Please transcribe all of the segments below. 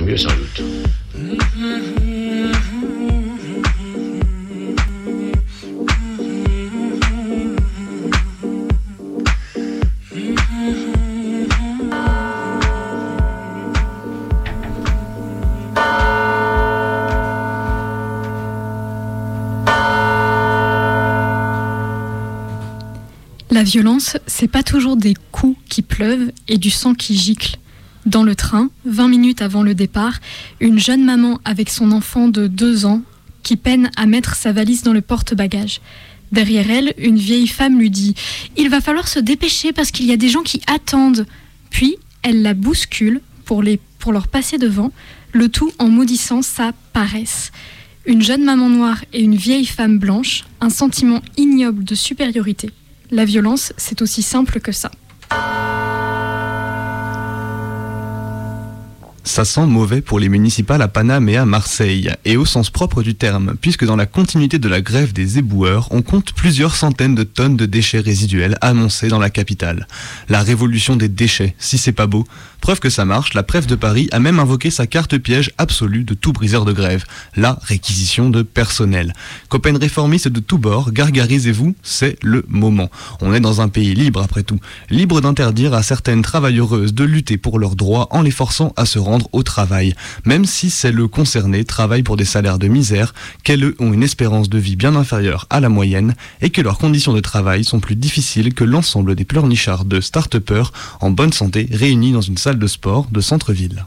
mieux sans doute. La violence, c'est pas toujours des coups qui pleuvent et du sang qui gicle. Dans le train, 20 minutes avant le départ, une jeune maman avec son enfant de 2 ans qui peine à mettre sa valise dans le porte-bagages. Derrière elle, une vieille femme lui dit Il va falloir se dépêcher parce qu'il y a des gens qui attendent. Puis, elle la bouscule pour, les, pour leur passer devant, le tout en maudissant sa paresse. Une jeune maman noire et une vieille femme blanche, un sentiment ignoble de supériorité. La violence, c'est aussi simple que ça. Ça sent mauvais pour les municipales à Paname et à Marseille, et au sens propre du terme, puisque dans la continuité de la grève des éboueurs, on compte plusieurs centaines de tonnes de déchets résiduels annoncés dans la capitale. La révolution des déchets, si c'est pas beau. Preuve que ça marche, la préfet de Paris a même invoqué sa carte piège absolue de tout briseur de grève, la réquisition de personnel. Copains réformistes de tous bords, gargarisez-vous, c'est le moment. On est dans un pays libre après tout, libre d'interdire à certaines travailleuses de lutter pour leurs droits en les forçant à se rendre au travail, même si celles concernées travaillent pour des salaires de misère, qu'elles ont une espérance de vie bien inférieure à la moyenne et que leurs conditions de travail sont plus difficiles que l'ensemble des pleurnichards de start-upers en bonne santé réunis dans une salle de sport de centre-ville.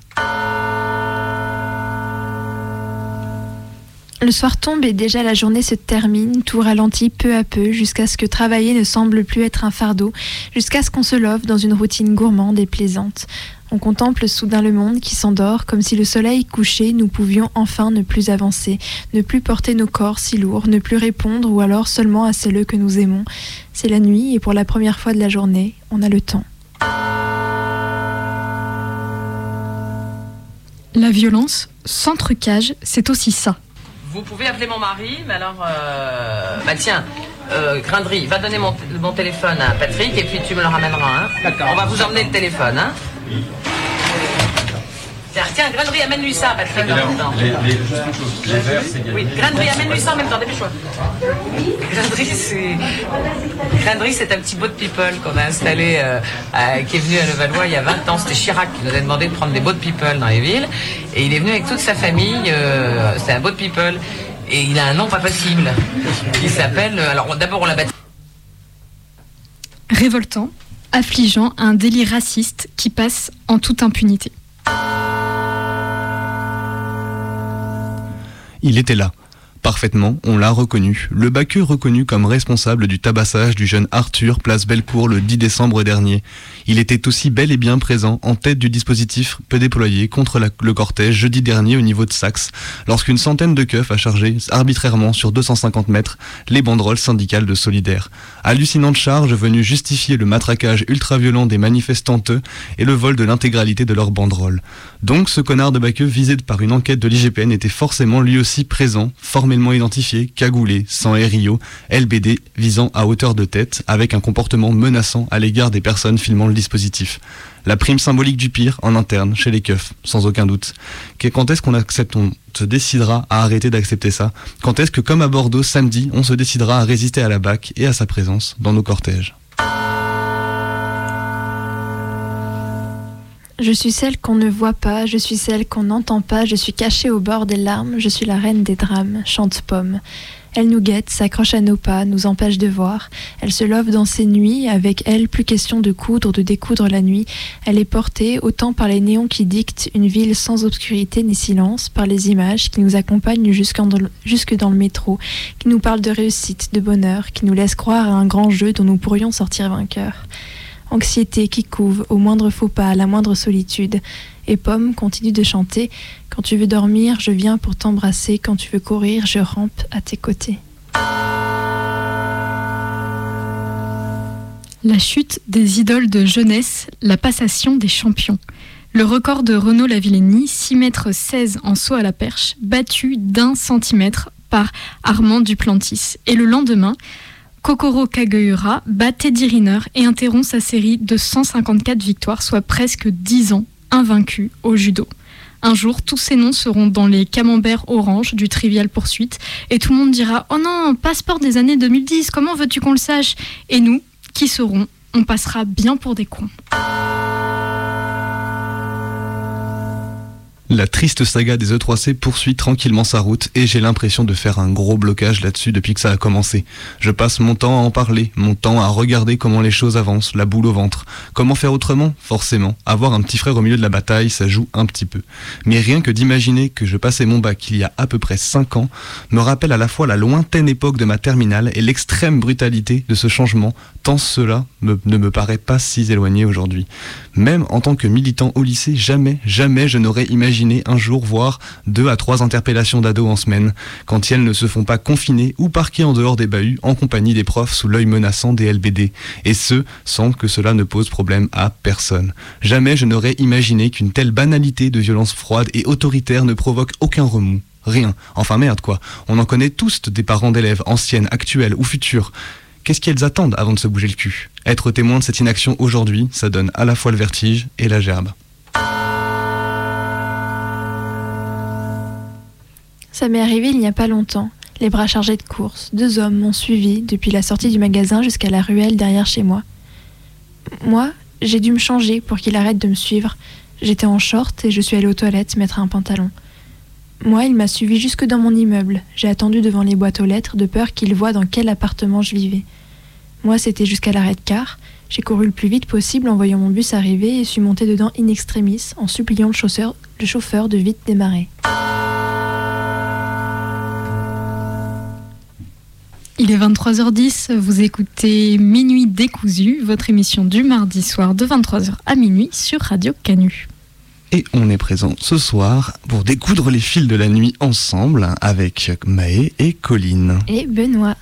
Le soir tombe et déjà la journée se termine, tout ralentit peu à peu jusqu'à ce que travailler ne semble plus être un fardeau, jusqu'à ce qu'on se love dans une routine gourmande et plaisante. On contemple soudain le monde qui s'endort, comme si le soleil couché, nous pouvions enfin ne plus avancer, ne plus porter nos corps si lourds, ne plus répondre ou alors seulement à celles que nous aimons. C'est la nuit et pour la première fois de la journée, on a le temps. La violence, sans trucage, c'est aussi ça. Vous pouvez appeler mon mari, mais alors, euh, bah tiens, euh, Grindry, va donner mon, mon téléphone à Patrick et puis tu me le ramèneras. Hein. D'accord. On va vous emmener le téléphone. Hein. Tiens, tiens, Grindry, amène-lui ça, Patrick. même temps. Les verts, c'est Oui, Grindry, amène-lui ça en même temps, dépêche-toi. Grindry, c'est... C'est un petit boat people qu'on a installé, euh, à- qui est venu à Levallois il y a 20 ans. C'était Chirac qui nous a demandé de prendre des boat people dans les villes. Et il est venu avec toute sa famille, euh, c'est un boat people. Et il a un nom pas possible. Il s'appelle... euh, Alors, d'abord, on l'a baptisé... Révoltant, affligeant, un délit raciste qui passe en toute impunité. Il était là. Parfaitement, on l'a reconnu. Le Baqueux reconnu comme responsable du tabassage du jeune Arthur, place Bellecour, le 10 décembre dernier. Il était aussi bel et bien présent en tête du dispositif peu déployé contre le cortège jeudi dernier au niveau de Saxe, lorsqu'une centaine de keufs a chargé arbitrairement sur 250 mètres les banderoles syndicales de Solidaire. Hallucinante charge venue justifier le matraquage ultra-violent des manifestantes et le vol de l'intégralité de leurs banderoles. Donc ce connard de Baqueux visé par une enquête de l'IGPN était forcément lui aussi présent, formellement identifié, cagoulé, sans RIO, LBD visant à hauteur de tête, avec un comportement menaçant à l'égard des personnes filmant le dispositif. La prime symbolique du pire en interne, chez les keufs, sans aucun doute. Quand est-ce qu'on accepte, on se décidera à arrêter d'accepter ça? Quand est-ce que, comme à Bordeaux samedi, on se décidera à résister à la BAC et à sa présence dans nos cortèges? Je suis celle qu'on ne voit pas, je suis celle qu'on n'entend pas, je suis cachée au bord des larmes, je suis la reine des drames, chante Pomme. Elle nous guette, s'accroche à nos pas, nous empêche de voir. Elle se love dans ses nuits, avec elle plus question de coudre, de découdre la nuit. Elle est portée autant par les néons qui dictent une ville sans obscurité ni silence, par les images qui nous accompagnent jusque dans le métro, qui nous parlent de réussite, de bonheur, qui nous laissent croire à un grand jeu dont nous pourrions sortir vainqueurs. Anxiété qui couve au moindre faux pas, à la moindre solitude. Et Pomme continue de chanter Quand tu veux dormir, je viens pour t'embrasser. Quand tu veux courir, je rampe à tes côtés. La chute des idoles de jeunesse, la passation des champions. Le record de Renaud Lavillenie, 6 mètres 16 en saut à la perche, battu d'un centimètre par Armand Duplantis. Et le lendemain, Kokoro Kageura bat Teddy Riner et interrompt sa série de 154 victoires, soit presque 10 ans invaincu au judo. Un jour, tous ces noms seront dans les camemberts orange du Trivial Poursuite et tout le monde dira Oh non, passeport des années 2010, comment veux-tu qu'on le sache? Et nous, qui serons, on passera bien pour des cons. La triste saga des E3C poursuit tranquillement sa route et j'ai l'impression de faire un gros blocage là-dessus depuis que ça a commencé. Je passe mon temps à en parler, mon temps à regarder comment les choses avancent, la boule au ventre. Comment faire autrement? Forcément, avoir un petit frère au milieu de la bataille, ça joue un petit peu. Mais rien que d'imaginer que je passais mon bac il y a à peu près 5 ans me rappelle à la fois la lointaine époque de ma terminale et l'extrême brutalité de ce changement, tant cela ne me paraît pas si éloigné aujourd'hui. Même en tant que militant au lycée, jamais, jamais je n'aurais imaginé un jour voir deux à trois interpellations d'ados en semaine, quand elles ne se font pas confiner ou parquer en dehors des bahuts en compagnie des profs sous l'œil menaçant des LBD, et ce, sans que cela ne pose problème à personne. Jamais je n'aurais imaginé qu'une telle banalité de violence froide et autoritaire ne provoque aucun remous. Rien. Enfin merde quoi. On en connaît tous des parents d'élèves, anciennes, actuelles ou futures. Qu'est-ce qu'elles attendent avant de se bouger le cul? Être témoin de cette inaction aujourd'hui, ça donne à la fois le vertige et la gerbe. Ça m'est arrivé il n'y a pas longtemps, les bras chargés de courses. Deux hommes m'ont suivi depuis la sortie du magasin jusqu'à la ruelle derrière chez moi. Moi, j'ai dû me changer pour qu'il arrête de me suivre. J'étais en short et je suis allée aux toilettes mettre un pantalon. Moi, il m'a suivi jusque dans mon immeuble. J'ai attendu devant les boîtes aux lettres de peur qu'il voie dans quel appartement je vivais. Moi, c'était jusqu'à l'arrêt de car. J'ai couru le plus vite possible en voyant mon bus arriver et suis montée dedans in extremis en suppliant le chauffeur, le chauffeur de vite démarrer. Il est 23h10, vous écoutez Minuit décousu, votre émission du mardi soir de 23h à minuit sur Radio Canu. Et on est présent ce soir pour découdre les fils de la nuit ensemble avec Maë et Colline. Et Benoît.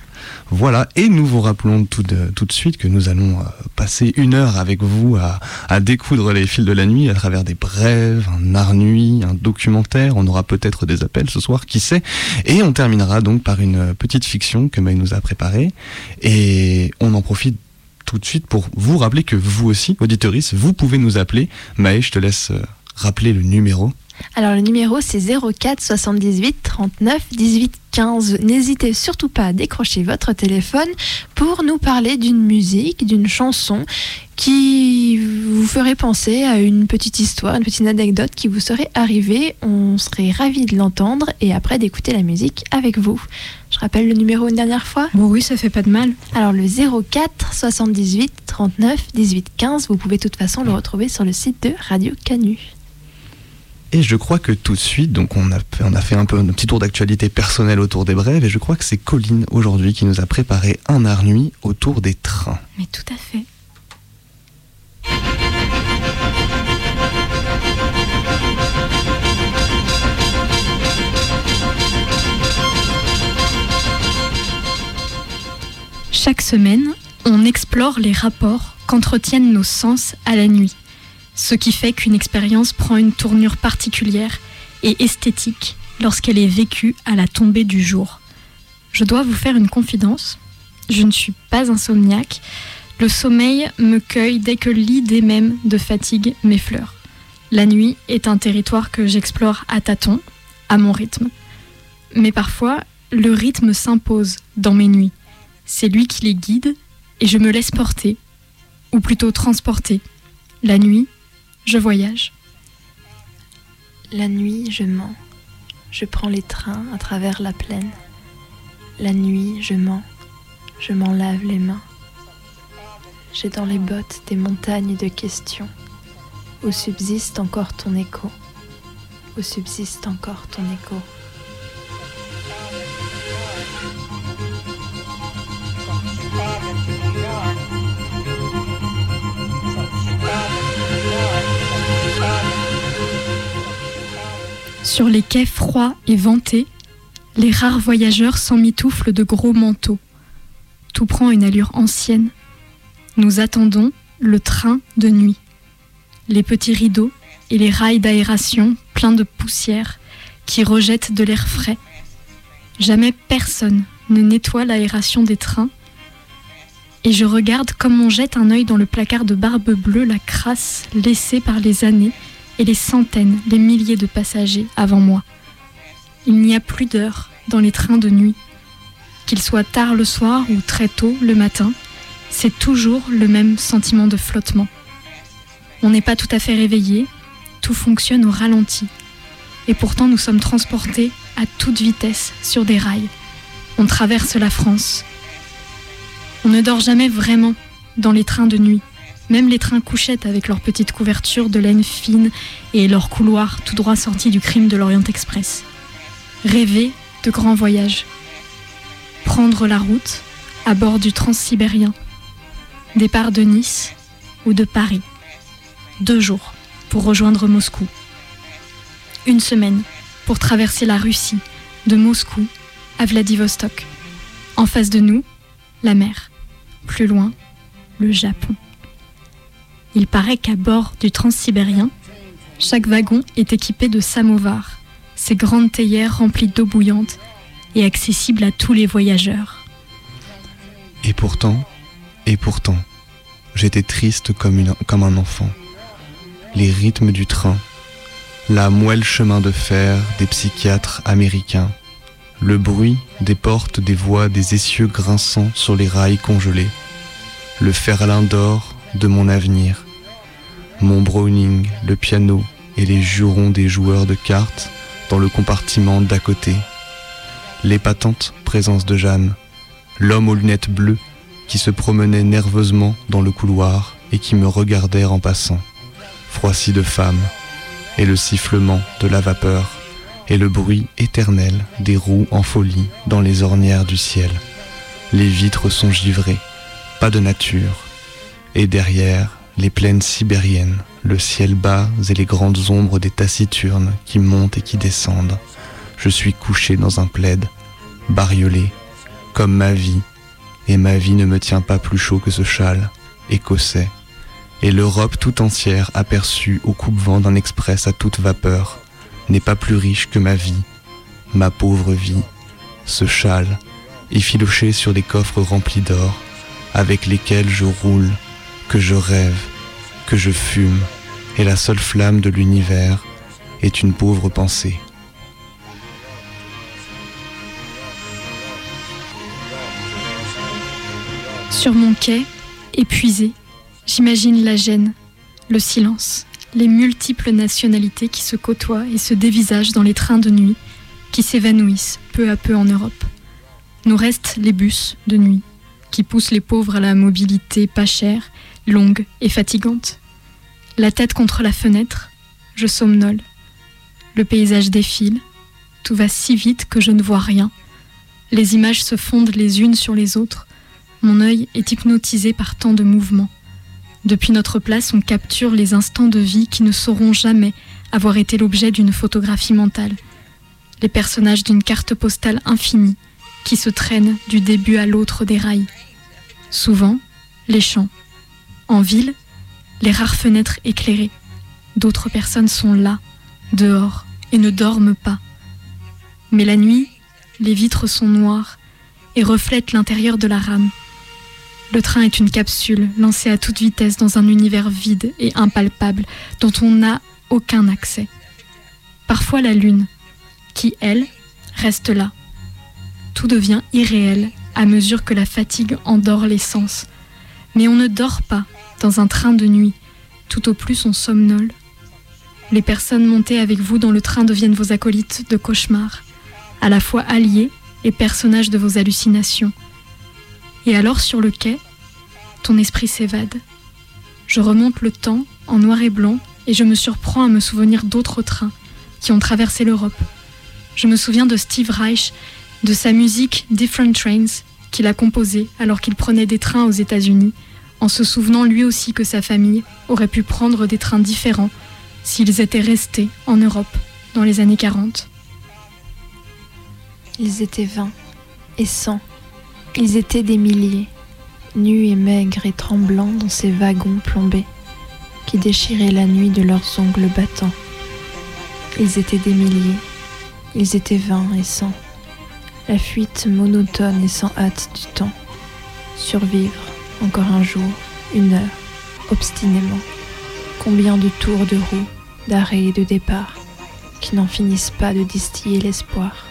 Voilà, et nous vous rappelons tout de, tout de suite que nous allons euh, passer une heure avec vous à, à, découdre les fils de la nuit à travers des brèves, un art nuit, un documentaire. On aura peut-être des appels ce soir, qui sait? Et on terminera donc par une petite fiction que Maë nous a préparée. Et on en profite tout de suite pour vous rappeler que vous aussi, auditoris, vous pouvez nous appeler. Maë, je te laisse euh, rappeler le numéro Alors le numéro c'est 04 78 39 18 15. N'hésitez surtout pas à décrocher votre téléphone pour nous parler d'une musique, d'une chanson qui vous ferait penser à une petite histoire, une petite anecdote qui vous serait arrivée. On serait ravis de l'entendre et après d'écouter la musique avec vous. Je rappelle le numéro une dernière fois Bon oui, ça fait pas de mal. Alors le 04 78 39 18 15, vous pouvez de toute façon le retrouver sur le site de Radio Canu. Et je crois que tout de suite, donc on a, fait un peu un petit tour d'actualité personnelle autour des brèves, et je crois que c'est Colline aujourd'hui qui nous a préparé un art nuit autour des trains. Mais tout à fait. Chaque semaine, on explore les rapports qu'entretiennent nos sens à la nuit ce qui fait qu'une expérience prend une tournure particulière et esthétique lorsqu'elle est vécue à la tombée du jour. Je dois vous faire une confidence, je ne suis pas insomniaque, le sommeil me cueille dès que l'idée même de fatigue m'effleure. La nuit est un territoire que j'explore à tâtons, à mon rythme. Mais parfois, le rythme s'impose dans mes nuits. C'est lui qui les guide et je me laisse porter, ou plutôt transporter. La nuit, je voyage. La nuit, je mens. Je prends les trains à travers la plaine. La nuit, je mens. Je m'en lave les mains. J'ai dans les bottes des montagnes de questions. Où subsiste encore ton écho? Où subsiste encore ton écho? Sur les quais froids et ventés, les rares voyageurs s'emmitouflent de gros manteaux. Tout prend une allure ancienne. Nous attendons le train de nuit. Les petits rideaux et les rails d'aération pleins de poussière qui rejettent de l'air frais. Jamais personne ne nettoie l'aération des trains. Et je regarde comme on jette un œil dans le placard de barbe bleue la crasse laissée par les années et les centaines, les milliers de passagers avant moi. Il n'y a plus d'heures dans les trains de nuit. Qu'il soit tard le soir ou très tôt le matin, c'est toujours le même sentiment de flottement. On n'est pas tout à fait réveillé, tout fonctionne au ralenti. Et pourtant nous sommes transportés à toute vitesse sur des rails. On traverse la France. On ne dort jamais vraiment dans les trains de nuit. Même les trains couchettes avec leurs petites couvertures de laine fine et leurs couloirs tout droit sortis du crime de l'Orient Express. Rêver de grands voyages. Prendre la route à bord du Transsibérien. Départ de Nice ou de Paris. Deux jours pour rejoindre Moscou. Une semaine pour traverser la Russie de Moscou à Vladivostok. En face de nous, la mer. Plus loin, le Japon. Il paraît qu'à bord du Transsibérien, chaque wagon est équipé de samovars, ces grandes théières remplies d'eau bouillante et accessibles à tous les voyageurs. Et pourtant, et pourtant, j'étais triste comme, un enfant. Les rythmes du train, la moelle chemin de fer des psychiatres américains, le bruit des portes, des voix, des essieux grinçants sur les rails congelés, le ferlin d'or de mon avenir, mon Browning, le piano et les jurons des joueurs de cartes dans le compartiment d'à côté, l'épatante présence de Jeanne, l'homme aux lunettes bleues qui se promenait nerveusement dans le couloir et qui me regardait en passant, froissi de femme, et le sifflement de la vapeur, et le bruit éternel des roues en folie dans les ornières du ciel. Les vitres sont givrées, pas de nature, et derrière, les plaines sibériennes, le ciel bas et les grandes ombres des taciturnes qui montent et qui descendent. Je suis couché dans un plaid, bariolé, comme ma vie, et ma vie ne me tient pas plus chaud que ce châle, écossais, et l'Europe tout entière aperçue au coupe-vent d'un express à toute vapeur n'est pas plus riche que ma vie, ma pauvre vie, ce châle, effiloché sur des coffres remplis d'or, avec lesquels je roule, que je rêve, que je fume, et la seule flamme de l'univers est une pauvre pensée. Sur mon quai, épuisé, j'imagine la gêne, le silence, les multiples nationalités qui se côtoient et se dévisagent dans les trains de nuit, qui s'évanouissent peu à peu en Europe. Nous restent les bus de nuit, qui poussent les pauvres à la mobilité pas chère, longue et fatigante. La tête contre la fenêtre, je somnole. Le paysage défile, tout va si vite que je ne vois rien. Les images se fondent les unes sur les autres. Mon œil est hypnotisé par tant de mouvements. Depuis notre place, on capture les instants de vie qui ne sauront jamais avoir été l'objet d'une photographie mentale. Les personnages d'une carte postale infinie qui se traînent du début à l'autre des rails. Souvent, les champs. En ville, les rares fenêtres éclairées. D'autres personnes sont là, dehors, et ne dorment pas. Mais la nuit, les vitres sont noires et reflètent l'intérieur de la rame. Le train est une capsule lancée à toute vitesse dans un univers vide et impalpable dont on n'a aucun accès. Parfois la lune, qui, elle, reste là. Tout devient irréel à mesure que la fatigue endort les sens. Mais on ne dort pas dans un train de nuit, tout au plus on somnole. Les personnes montées avec vous dans le train deviennent vos acolytes de cauchemar, à la fois alliés et personnages de vos hallucinations. Et alors sur le quai, ton esprit s'évade. Je remonte le temps en noir et blanc et je me surprends à me souvenir d'autres trains qui ont traversé l'Europe. Je me souviens de Steve Reich, de sa musique Different Trains qu'il a composée alors qu'il prenait des trains aux États-Unis, en se souvenant lui aussi que sa famille aurait pu prendre des trains différents s'ils étaient restés en Europe dans les années 40. Ils étaient vingt et cent. Ils étaient des milliers, nus et maigres et tremblants dans ces wagons plombés, qui déchiraient la nuit de leurs ongles battants. Ils étaient des milliers, ils étaient vingt et cent. La fuite monotone et sans hâte du temps. Survivre encore un jour, une heure, obstinément. Combien de tours de roue, d'arrêt et de départ, qui n'en finissent pas de distiller l'espoir.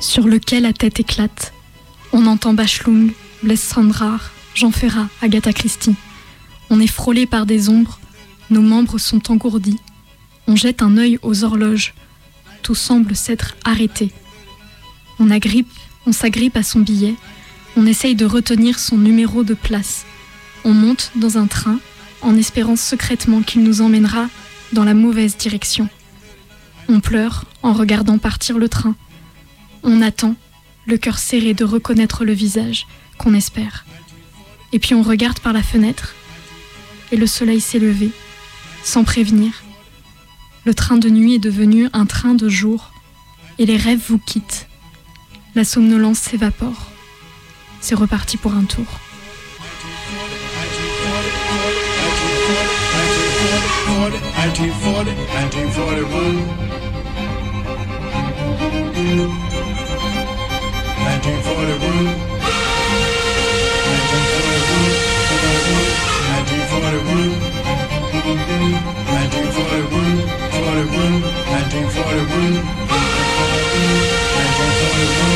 Sur lequel la tête éclate, on entend Bachelung, Sandrar, Jean Ferrat, Agatha Christie. On est frôlé par des ombres, nos membres sont engourdis. On jette un œil aux horloges, tout semble s'être arrêté. On agrippe, on s'agrippe à son billet, on essaye de retenir son numéro de place. On monte dans un train en espérant secrètement qu'il nous emmènera dans la mauvaise direction. On pleure en regardant partir le train. On attend, le cœur serré de reconnaître le visage qu'on espère. Et puis on regarde par la fenêtre et le soleil s'est levé, sans prévenir. Le train de nuit est devenu un train de jour et les rêves vous quittent. La somnolence s'évapore. C'est reparti pour un tour. 1941, 1941, 41, 1941, 1941.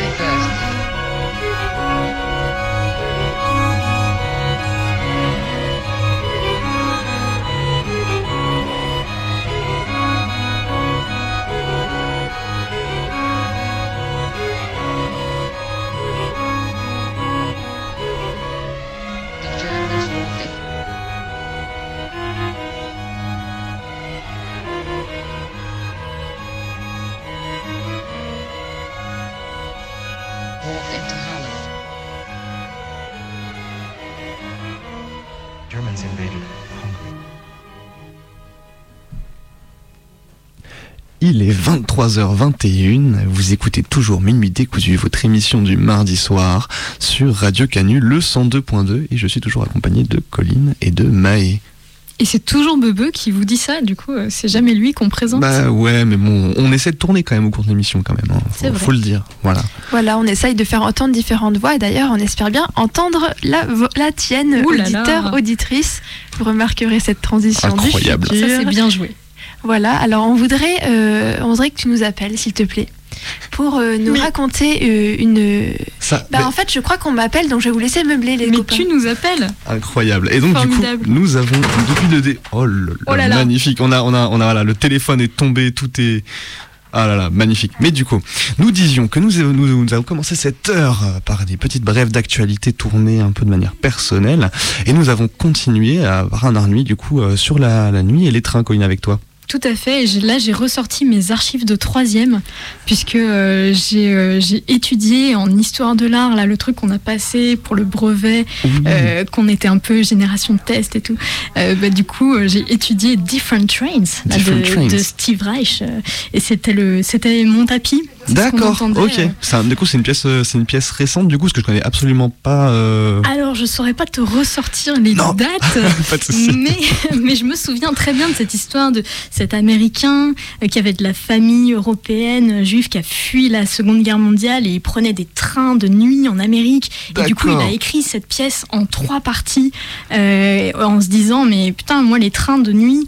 On my Walk into Holland. Germans invaded Hungary. Il est 23h21, vous écoutez toujours Minuit décousu, votre émission du mardi soir sur Radio Canu, le 102.2, et je suis toujours accompagné de Colline et de Maë. Et c'est toujours Bebe qui vous dit ça, du coup, euh, c'est jamais lui qu'on présente. Bah ouais, mais bon, on essaie de tourner quand même au cours de l'émission quand même, hein. C'est faut, vrai. faut le dire, voilà. Voilà, on essaye de faire entendre différentes voix et d'ailleurs on espère bien entendre la, la tienne, Ouh là là. auditeur, auditrice. Vous remarquerez cette transition Incroyable. du futur. Ça, c'est bien joué. Voilà, alors on voudrait, euh, on voudrait que tu nous appelles, s'il te plaît, pour euh, nous Mais- raconter euh, une... Ça, Bah mais- en fait, je crois qu'on m'appelle, donc je vais vous laisser meubler les Mais copains. tu nous appelles Incroyable. Et donc Formidable. du coup, nous avons depuis le dé... Oh là là, Oh là là. magnifique. On a, on a, on a, voilà, le téléphone est tombé, tout est. Ah là là, magnifique. Mais du coup, nous disions que nous, nous, nous avons commencé cette heure par des petites brèves d'actualité tournées un peu de manière personnelle, et nous avons continué à par un nuit du coup euh, sur la, la nuit et les trains, Colline, avec toi. Tout à fait. Et là, j'ai ressorti mes archives de troisième, puisque euh, j'ai euh, j'ai étudié en histoire de l'art, là, le truc qu'on a passé pour le brevet, euh, qu'on était un peu génération de test et tout. Bah, du coup, j'ai étudié Different Trains, là, de, Trains. de Steve Reich. et c'était mon tapis D'accord, ok. euh. Un- du coup, c'est une pièce, euh, c'est une pièce récente, du coup, parce que je connais absolument pas. euh, Alors, je saurais pas te ressortir les dates, mais, mais je me souviens très bien de cette histoire de cet Américain euh, qui avait de la famille européenne juive qui a fui la Seconde Guerre mondiale et il prenait des trains de nuit en Amérique. Et du coup, il a écrit cette pièce en trois parties euh, en se disant mais putain, moi les trains de nuit,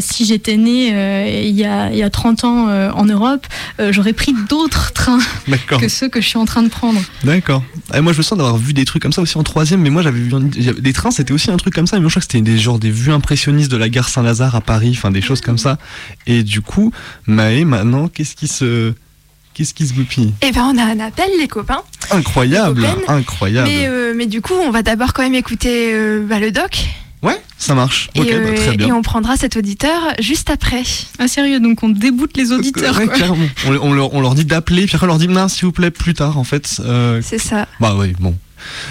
si j'étais né il, y a, il y a 30 ans en Europe, j'aurais pris d'autres trains D'accord. que ceux que je suis en train de prendre. D'accord. Et moi, je me sens d'avoir vu des trucs comme ça aussi en troisième, mais moi, j'avais vu des trains, c'était aussi un truc comme ça. Mais moi, je crois que c'était des genre des vues impressionnistes de la gare Saint-Lazare à Paris, enfin des choses comme ça. Et du coup, Maë, maintenant, qu'est-ce qui se, qu'est-ce qui se goupille? Eh ben, on a un appel, les copains. Incroyable, Les incroyable. Mais, euh, mais du coup, on va d'abord quand même écouter euh, bah, le doc. Ouais, ça marche. Et, ok, bah, euh, très bien. et on prendra cet auditeur juste après. Ah sérieux, donc on déboute les auditeurs. Ouais, quoi. carrément. On, on leur, on leur dit d'appeler, puis après on leur dit non, s'il vous plaît, plus tard, en fait. euh, C'est ça. Bah oui, bon.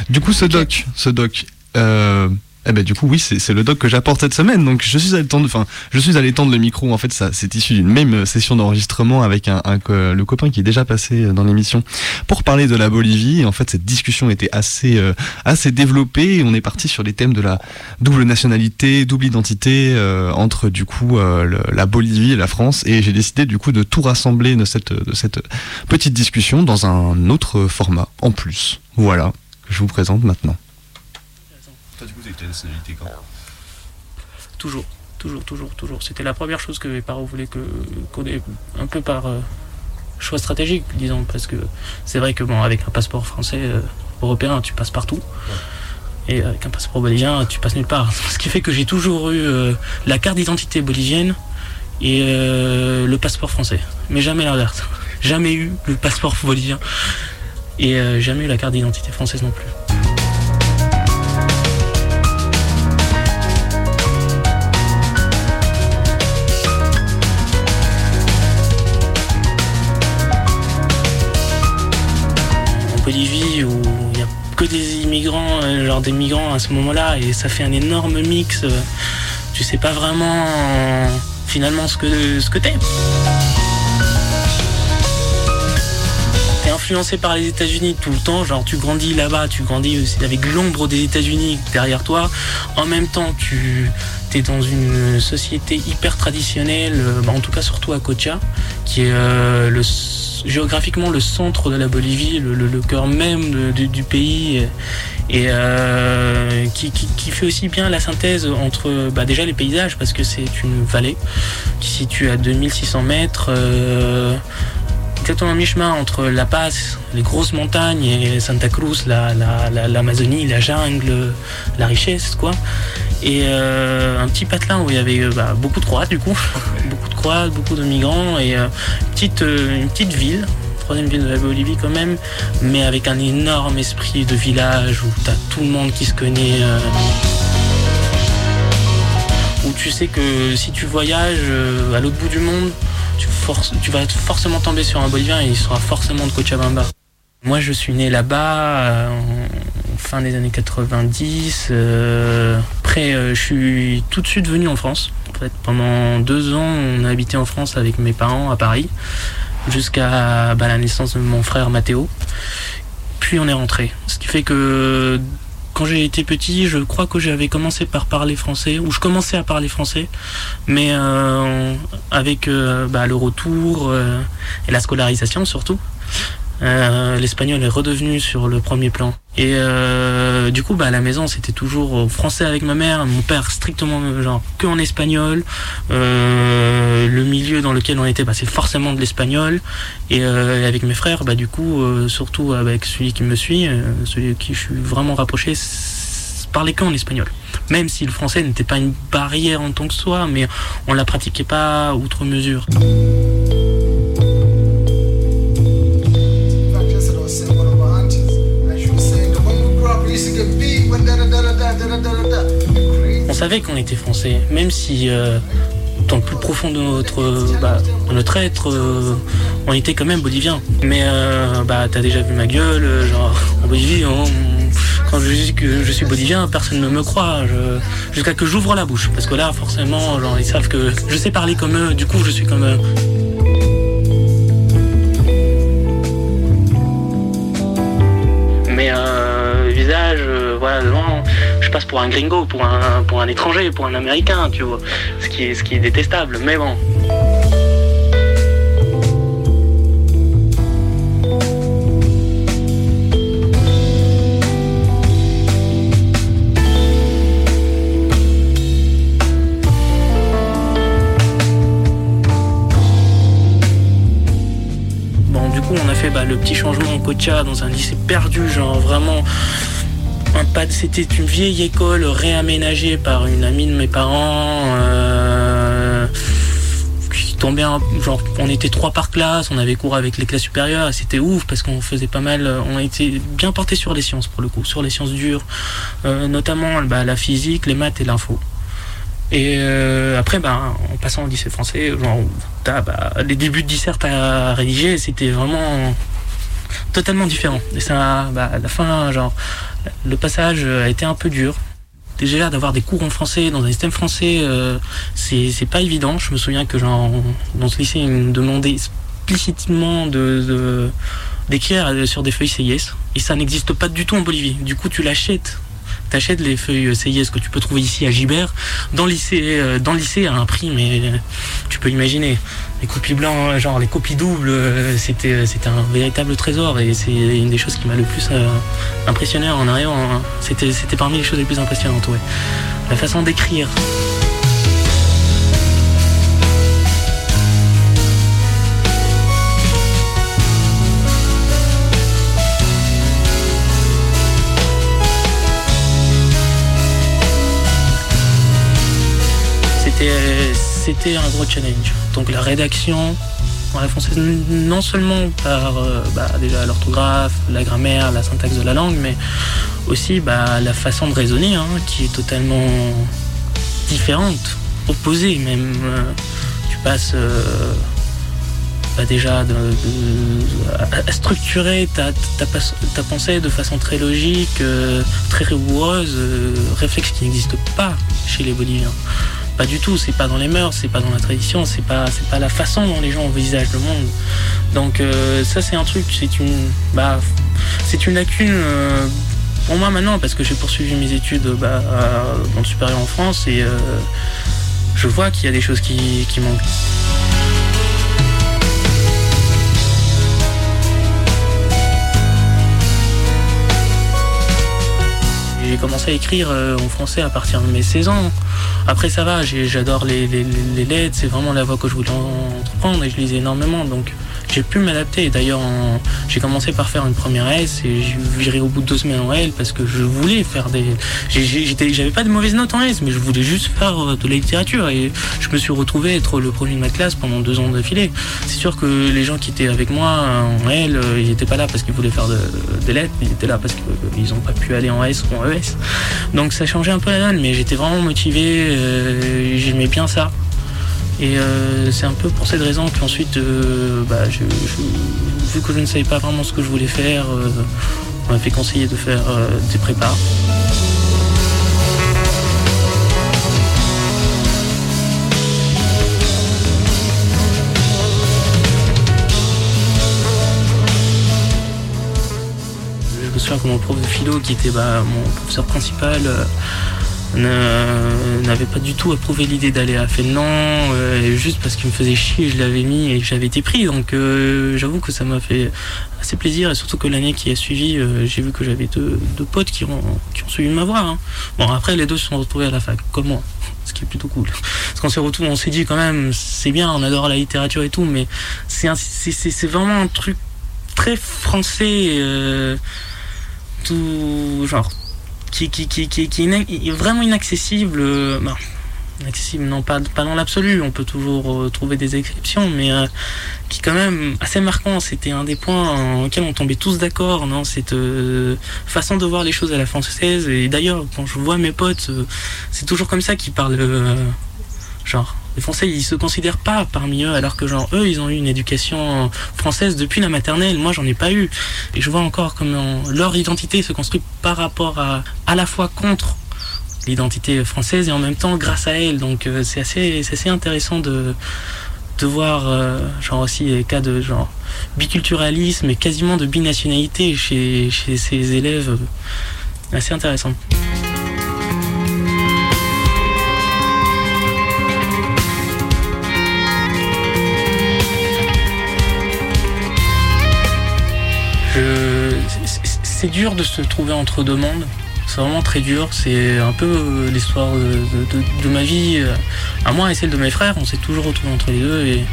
Du coup, ce doc, ce doc, euh, eh ben du coup oui, c'est le doc que j'apporte cette semaine. Donc je suis allé tendre, enfin, je suis allé tendre le micro. En fait, ça, c'est issu d'une même session d'enregistrement avec un, un le copain qui est déjà passé dans l'émission pour parler de la Bolivie. En fait, cette discussion était assez, euh, assez développée. On est parti sur les thèmes de la double nationalité, double identité euh, entre du coup euh, la Bolivie et la France. Et j'ai décidé du coup de tout rassembler de cette, de cette petite discussion dans un autre format en plus. Voilà, que je vous présente maintenant. Nationalité quand Toujours, toujours, toujours, toujours. C'était la première chose que mes parents voulaient que qu'on ait un peu par euh, choix stratégique, disons, parce que c'est vrai que bon, avec un passeport français euh, européen, tu passes partout. Et avec un passeport bolivien, tu passes nulle part. Ce qui fait que j'ai toujours eu euh, la carte d'identité bolivienne et euh, le passeport français. Mais jamais l'inverse. Jamais eu le passeport bolivien et euh, jamais eu la carte d'identité française non plus. Où il n'y a que des immigrants, euh, genre des migrants à ce moment-là, et ça fait un énorme mix. euh, Tu sais pas vraiment finalement ce que, ce que t'es. T'es influencé par les États-Unis tout le temps, genre tu grandis là-bas, tu grandis aussi avec l'ombre des États-Unis derrière toi. En même temps, tu es dans une société hyper traditionnelle, euh, en tout cas surtout à Cocha, qui est le, géographiquement le centre de la Bolivie, le, cœur même du, pays, et euh, qui fait aussi bien la synthèse entre bah, déjà les paysages, parce que c'est une vallée qui se situe à 2600 mètres. euh, exactement à mi-chemin entre La Paz, les grosses montagnes, et Santa Cruz, la- la- la- l'Amazonie, la, jungle, la richesse, quoi. Et euh, un petit patelin où il y avait euh, bah, beaucoup de Croates, du coup, beaucoup de Croates, beaucoup de migrants, et euh, petite, une petite ville, troisième ville de la Bolivie quand même, mais avec un énorme esprit de village où t'as tout le monde qui se connaît. euh, où tu sais que si tu voyages à l'autre bout du monde, tu, forces- tu vas forcément tomber sur un Bolivien et il sera forcément de Cochabamba. Moi, je suis né là-bas euh, en fin des années 90. euh, après, euh, je suis tout de suite venu en France. Pendant deux ans, on a habité en France avec mes parents à Paris, jusqu'à bah, la naissance de mon frère Mathéo. Puis on est rentré. Ce qui fait que quand j'ai été petit, je crois que j'avais commencé par parler français, ou je commençais à parler français, mais euh, avec euh, bah, le retour euh, et la scolarisation surtout, euh, l'espagnol est redevenu sur le premier plan. Et euh, du coup, bah, à la maison, c'était toujours français avec ma mère, mon père strictement genre que en espagnol. Euh, le milieu dans lequel on était, bah, c'est forcément de l'espagnol. Et euh, avec mes frères, bah, du coup, euh, surtout avec celui qui me suit, euh, celui qui je suis vraiment rapproché, parlait qu'en espagnol. Même si le français n'était pas une barrière en tant que soi, mais on la pratiquait pas outre mesure. qu'on était français, même si euh, dans le plus profond de notre, euh, bah, de notre être, euh, on était quand même bolivien. Mais bah, t'as déjà vu ma gueule, genre en Bolivie, hein, quand je dis que je suis bolivien, personne ne me croit, jusqu'à que j'ouvre la bouche, parce que là, forcément, genre, ils savent que je sais parler comme eux, du coup, je suis comme eux. Mais visage, voilà, loin passe pour un gringo, pour un, pour un étranger, pour un américain, tu vois. Ce qui est, ce qui est détestable, mais bon. Bon, du coup, on a fait bah, le petit changement au Cocha dans un lycée perdu, genre vraiment. Un pas, c'était une vieille école réaménagée par une amie de mes parents. euh, qui tombait genre on était trois par classe, on avait cours avec les classes supérieures et c'était ouf parce qu'on faisait pas mal, on été bien porté sur les sciences pour le coup, sur les sciences dures, euh, notamment bah, la physique, les maths et l'info. Et euh, après, bah, en passant au lycée français, genre, bah, les débuts de dissert à rédiger, c'était vraiment totalement différent. Et ça, bah, la fin, genre, le passage a été un peu dur. Déjà, d'avoir des cours en français dans un système français, euh, c'est pas évident. Je me souviens que, dans ce lycée, ils me demandaient explicitement d'écrire sur des feuilles CIS et ça n'existe pas du tout en Bolivie. Du coup, tu l'achètes t'achètes les feuilles CIS que tu peux trouver ici à Gibert dans lycée, euh, dans lycée à un prix, mais euh, tu peux imaginer. Les copies blancs, genre les copies doubles, euh, c'était c'était un véritable trésor et c'est une des choses qui m'a le plus euh, impressionné en arrivant. hein. C'était c'était parmi les choses les plus impressionnantes, ouais. La façon d'écrire. C'était un gros challenge. Donc la rédaction en la française, non seulement par euh, bah, déjà l'orthographe, la grammaire, la syntaxe de la langue, mais aussi bah, la façon de raisonner hein, qui est totalement différente, opposée même. Euh, tu passes euh, bah, déjà à, structurer ta, pensée de façon très logique, très rigoureuse, réflexe qui n'existe pas chez les Boliviens. Pas du tout, c'est pas dans les mœurs, c'est pas dans la tradition, c'est pas, pas la façon dont les gens envisagent le monde. Donc euh, ça c'est un truc, c'est une, bah, c'est une lacune euh, pour moi maintenant parce que j'ai poursuivi mes études bah, dans le supérieur en France et euh, je vois qu'il y a des choses qui manquent. Commencé à écrire euh, en français à partir de mes 16 ans. Après, ça va, j'adore les, les- lettres, c'est vraiment la voie que je voulais en- entreprendre et je lisais énormément. Donc, j'ai pu m'adapter. D'ailleurs, j'ai commencé par faire une première S et viré au bout de deux semaines en L parce que je voulais faire des. J'avais pas de mauvaises notes en S, mais je voulais juste faire euh, de la littérature et je me suis retrouvé être le premier de ma classe pendant deux ans d'affilée. C'est sûr que les gens qui étaient avec moi en L, euh, ils étaient pas là parce qu'ils voulaient faire de- des lettres, ils étaient là parce qu'ils ont pas pu aller en S ou en ES. Donc ça changeait un peu la donne, mais j'étais vraiment motivé, euh, j'aimais bien ça. Et euh, c'est un peu pour cette raison qu'ensuite, euh, bah, vu que je ne savais pas vraiment ce que je voulais faire, euh, on m'a fait conseiller de faire des prépas. Je me souviens que mon prof de philo, qui était bah, mon professeur principal, n'avait pas du tout approuvé l'idée d'aller à Fénelon, euh, juste parce qu'il me faisait chier, je l'avais mis et j'avais été pris. Donc euh, j'avoue que ça m'a fait assez plaisir, et surtout que l'année qui a suivi, euh, j'ai vu que j'avais deux, deux potes qui ont, qui ont suivi ma voie. hein. Bon, après, les deux se sont retrouvés à la fac, comme moi, ce qui est plutôt cool. Parce qu'on s'est retrouvés, on s'est dit quand même, c'est bien, on adore la littérature et tout, mais c'est vraiment un truc très français. tout genre qui est vraiment inaccessible euh, bah, inaccessible non pas dans l'absolu. On peut toujours euh, trouver des exceptions mais euh, qui quand même assez marquant. C'était un des points auxquels on tombait tous d'accord non cette euh, façon de voir les choses à la française. Et d'ailleurs quand je vois mes potes c'est toujours comme ça qu'ils parlent genre les Français ils se considèrent pas parmi eux alors que genre eux ils ont eu une éducation française depuis la maternelle. Moi j'en ai pas eu. Et je vois encore comment leur identité se construit par rapport à à la fois contre l'identité française et en même temps grâce à elle. Donc euh, c'est assez assez intéressant de de voir euh, genre aussi des cas de genre biculturalisme et quasiment de binationalité chez, chez ces élèves. Assez intéressant. C'est- dur de se trouver entre deux mondes. C'est vraiment très dur. C'est un peu euh, l'histoire de, ma vie, euh, à moi et celle de mes frères. On s'est toujours retrouvés entre les deux. Et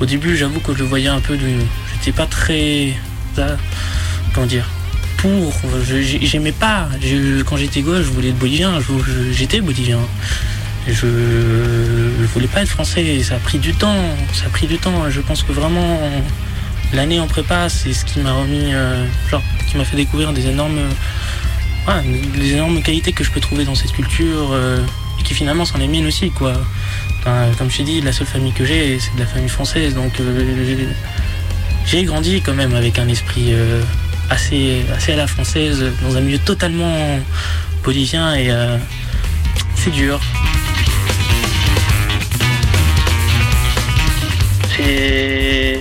au début, j'avoue que je le voyais un peu de. J'étais pas très. ah, comment dire Pour. J'aimais pas. Quand j'étais gosse, je voulais être bolivien. J'étais bolivien. Je, je voulais pas être français. Ça a pris du temps. Ça a pris du temps. Je pense que vraiment. L'année en prépa, c'est ce qui m'a remis, euh, genre, qui m'a fait découvrir des énormes, ouais, des énormes qualités que je peux trouver dans cette culture euh, et qui finalement s'en est mienne aussi, quoi. Enfin, comme je t'ai dit, la seule famille que j'ai, c'est de la famille française, donc euh, j'ai grandi quand même avec un esprit euh, assez, assez à la française, dans un milieu totalement bolivien et euh, c'est dur. C'est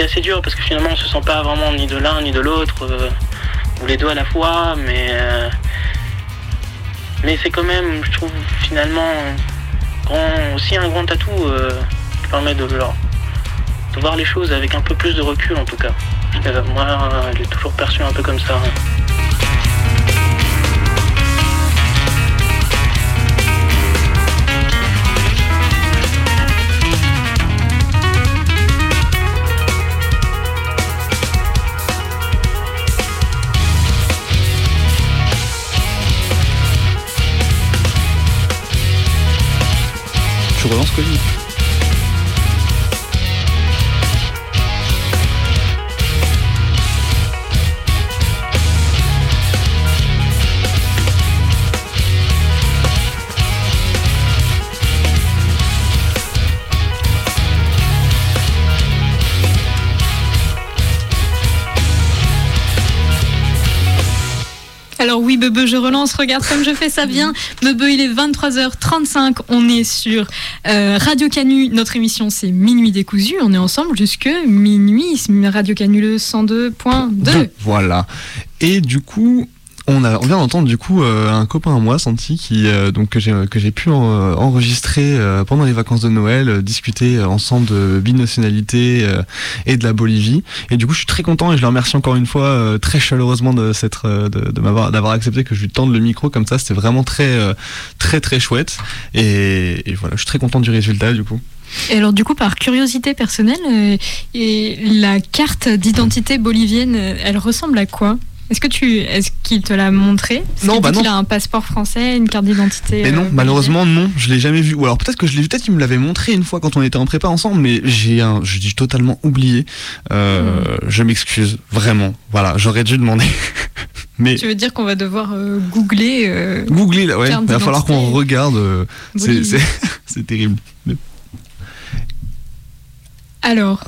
c'est assez dur parce que finalement on se sent pas vraiment ni de l'un ni de l'autre, euh, ou les deux à la fois, mais euh, mais c'est quand même, je trouve finalement aussi un grand atout euh, qui permet de, de voir les choses avec un peu plus de recul en tout cas. Moi, j'ai toujours perçu un peu comme ça. Tu relances oui, Bebe, je relance. Regarde comme je fais ça bien. Bebe, il est 23h35. On est sur euh, Radio Canu. Notre émission, c'est Minuit décousu. On est ensemble jusque minuit. Radio Canu le 102.2. Deux, Voilà. Et du coup, on, a, vient d'entendre du coup euh, un copain à moi, Santi, qui, euh, donc, que j'ai pu en- enregistrer euh, pendant les vacances de Noël, euh, discuter euh, ensemble de binationalité euh, et de la Bolivie. Et du coup, je suis très content et je le remercie encore une fois euh, très chaleureusement de, euh, de, m'avoir d'avoir accepté que je lui tende le micro comme ça. C'était vraiment très euh, très très chouette. Et, et voilà, je suis très content du résultat du coup. Et alors du coup, par curiosité personnelle, euh, et la carte d'identité bolivienne, euh, elle ressemble à quoi? Est-ce que tu, est-ce qu'il te l'a montré? Non, qu'il bah non. qu'il a un passeport français, une carte d'identité. Mais euh, non, bolivienne. malheureusement non, je l'ai jamais vu. Ou alors peut-être que je l'ai vu, peut-être qu'il me l'avait montré une fois quand on était en prépa ensemble, mais j'ai un, je dis totalement oublié. Euh, Je m'excuse, vraiment. Voilà, j'aurais dû demander. mais Tu veux dire qu'on va devoir euh, googler euh, googler là, ouais, il va falloir qu'on regarde. euh, c'est, terrible. Alors,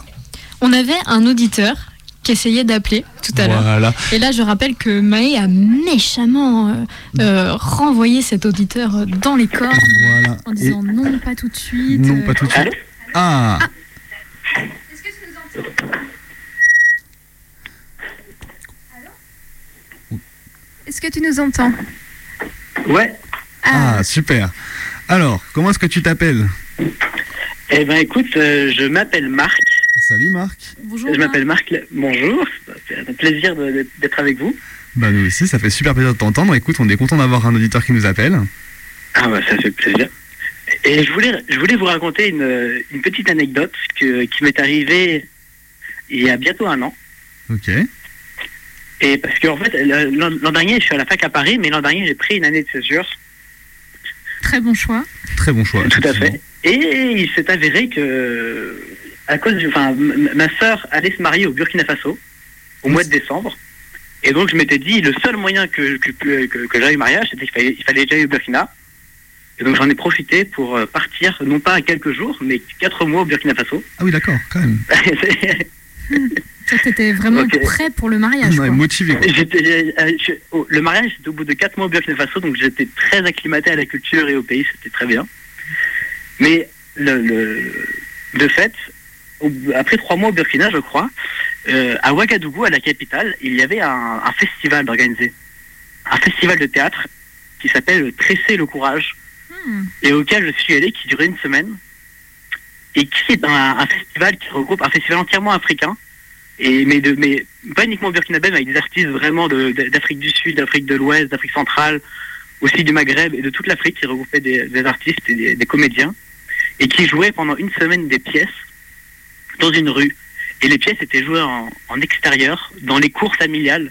on avait un auditeur qui essayait d'appeler tout à l'heure. Voilà. Et là, je rappelle que Maë a méchamment euh, euh, renvoyé cet auditeur dans les corps Voilà. en disant non, pas tout de suite. Non, pas tout de suite. Ah, Est-ce que tu nous entends Ouais. ah, super. Alors, comment est-ce que tu t'appelles? Eh ben écoute, euh, je m'appelle Marc. Salut Marc. Bonjour. Je m'appelle Marc. Bonjour. C'est un plaisir d'être avec vous. Bah nous aussi, ça fait super plaisir de t'entendre. Écoute, on est content d'avoir un auditeur qui nous appelle. Ah bah ça fait plaisir. Et je voulais, je voulais vous raconter une, une petite anecdote que, qui m'est arrivée il y a bientôt un an. Ok. Et parce qu'en fait, l'an l'an dernier, je suis à la fac à Paris, mais l'an dernier, j'ai pris une année de césure. Très bon choix. Très bon choix. Tout à fait. Et il s'est avéré que, à cause du, enfin, ma sœur allait se marier au Burkina Faso au mois de décembre. Et donc je m'étais dit, le seul moyen que, que, que, que j'aille au mariage, c'était qu'il fallait, il fallait déjà aller au Burkina. Et donc j'en ai profité pour euh, partir, non pas à quelques jours, mais quatre mois au Burkina Faso. Ah oui, d'accord, quand même. Toi, t'étais vraiment prêt pour le mariage. quoi. motivé. Euh, je- oh, le mariage, c'était au bout de quatre mois au Burkina Faso, donc j'étais très acclimaté à la culture et au pays, c'était très bien. Mais le, le- de fait, après trois mois au Burkina, je crois, euh, à Ouagadougou, à la capitale, il y avait un, un festival organisé. Un festival de théâtre qui s'appelle Tresser le courage. Et auquel je suis allé, qui durait une semaine, et qui est un, un festival qui regroupe un festival entièrement africain, et mais de mais pas uniquement burkinabé, mais avec des artistes vraiment d'Afrique du Sud, d'Afrique de l'Ouest, d'Afrique centrale, aussi du Maghreb et de toute l'Afrique, qui regroupait des, des artistes et des, des comédiens, et qui jouaient pendant une semaine des pièces dans une rue. Et les pièces étaient jouées en, en extérieur, dans les cours familiales.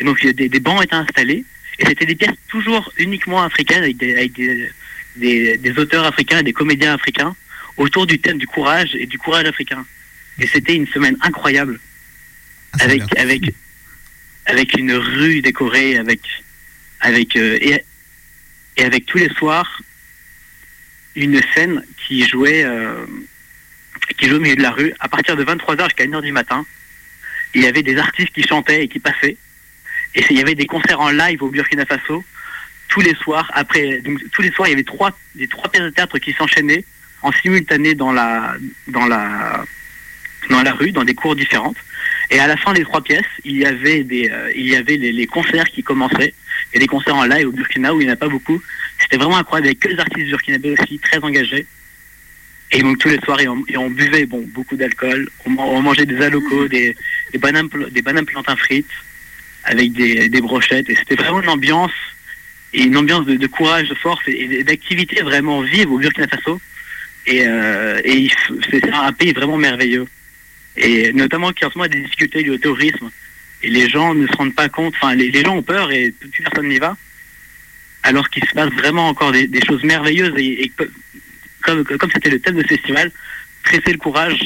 Et donc des, des bancs étaient installés, et c'était des pièces toujours uniquement africaines, avec des, avec des, des, des auteurs africains et des comédiens africains, autour du thème du courage et du courage africain. Et c'était une semaine incroyable, avec, avec, avec une rue décorée, avec, avec, euh, et, et avec tous les soirs une scène qui jouait, euh, qui jouait au milieu de la rue à partir de 23h jusqu'à 1h du matin. Il y avait des artistes qui chantaient et qui passaient. Et il y avait des concerts en live au Burkina Faso tous les soirs. Après, donc, tous les soirs, il y avait trois, des trois pièces de théâtre qui s'enchaînaient en simultané dans la, dans la, dans la rue, dans des cours différentes. Et à la fin des trois pièces, il y avait des, euh, il y avait les, concerts qui commençaient. Et des concerts en live au Burkina où il n'y en a pas beaucoup. C'était vraiment incroyable avec que les artistes burkinabés aussi, très engagés. Et donc tous les soirs, et on, et on buvait bon, beaucoup d'alcool, on, on mangeait des alocos, des, des bananes, des bananes plantains frites, avec des, des brochettes. Et c'était vraiment une ambiance, et une ambiance de, de courage, de force et, et d'activité vraiment vive au Burkina Faso. Et, euh, et c'est un pays vraiment merveilleux. Et notamment qui en ce moment a des difficultés liées au terrorisme. Et les gens ne se rendent pas compte, enfin les, les gens ont peur et plus personne n'y va. Alors qu'il se passe vraiment encore des, des choses merveilleuses et, et comme comme c'était le thème de ce festival, tresser le courage,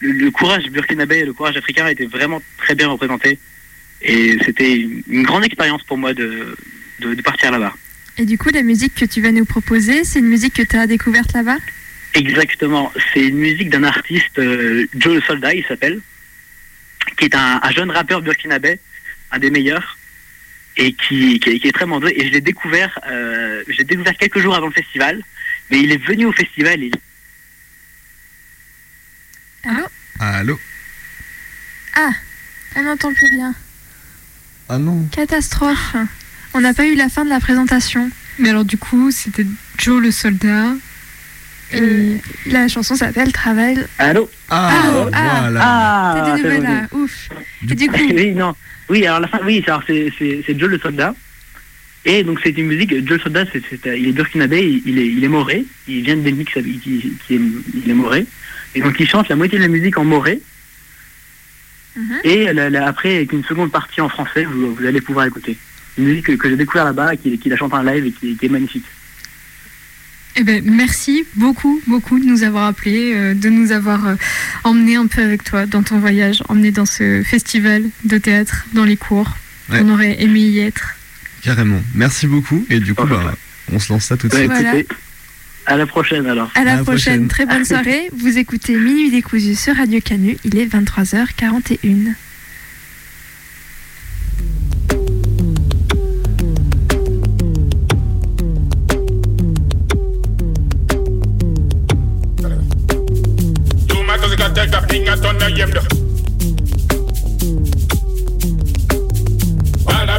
le, le courage burkinabé et le courage africain était vraiment très bien représenté. Et c'était une, une grande expérience pour moi de, de, de partir là-bas. Et du coup, la musique que tu vas nous proposer, c'est une musique que tu as découverte là-bas? Exactement. C'est une musique d'un artiste, euh, Joe le Soldat, il s'appelle, qui est un, un jeune rappeur burkinabé, un des meilleurs, et qui, qui, est- qui est très mandé. Et je l'ai découvert, euh, je l'ai découvert quelques jours avant le festival, mais il est venu au festival. Et... Allô Allô Ah, on n'entend plus rien. Ah non. Catastrophe. On n'a pas eu la fin de la présentation. Mais alors du coup, c'était Joe le soldat. Et la chanson s'appelle Travel. Allô Ah, ah, voilà. Ah, là, ouf. Et du coup, oui, non. Oui, alors la fin, oui, alors c'est, c'est, c'est Joe le soldat. Et donc c'est une musique, Joe le soldat, c'est, c'est, euh, il est burkinabé, il, il est, il est moré, il vient de Delmi, qui, est, il est moré. Et donc il chante la moitié de la musique en moré. Et la- la- après, avec une seconde partie en français, vous, vous allez pouvoir écouter. Une musique que, que j'ai découvert là-bas, qui, qui la chante en live et qui, qui est magnifique. Eh ben, merci beaucoup, beaucoup de nous avoir appelés, euh, de nous avoir euh, emmenés un peu avec toi dans ton voyage, emmenés dans ce festival de théâtre, dans les cours. Ouais. On aurait aimé y être. Carrément. Merci beaucoup. Et du coup, bah, on se lance ça tout de Ouais, suite. Voilà. à la prochaine alors. à la, À la prochaine. prochaine. Très bonne soirée. Vous écoutez Minuit décousu sur Radio Canu. Il est 23h41. Two matters got take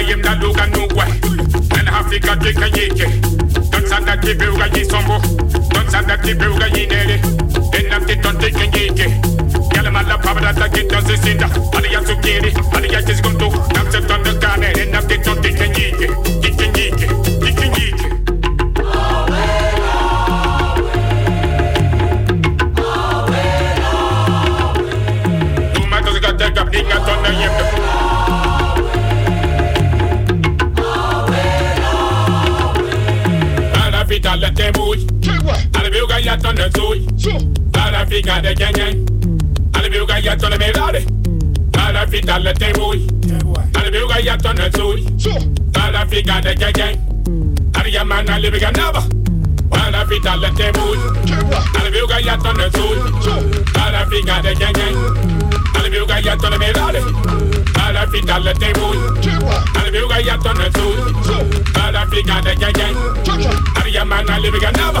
yem na luga nugwa Nana hafika jika yeke Don sanda kibe uga yisombo Don sanda kibe uga yinere Ena ti don teke yeke Yala mala pabada ta kita zisinda Aliya sukiri, aliya jizgundu Namse tondo kane, ena ti don teke yeke yàtọ̀ nà tó yìí. South Africa dẹ̀ gẹ́gẹ́. Alibiru ka yàtọ̀ lẹ̀ mi rárẹ̀. South Africa lẹ̀ tẹ̀ wò yìí. Alibiru ka yàtọ̀ nà tó yìí. South Africa dẹ̀ gẹ́gẹ́. Ariyama na alibi ka naba. South Africa lẹ̀ tẹ̀ wò yìí. Alibiru ka yàtọ̀ nà tó yìí. South Africa dẹ̀ gẹ́gẹ́. Alibiru ka yàtọ̀ lẹ̀ mi rárẹ̀. South Africa lẹ̀ tẹ̀ wò yìí. Alibiru ka yàtọ̀ nà tó yìí. South Africa dẹ̀ gẹ́gẹ́. Ariyama na alibi ka naba.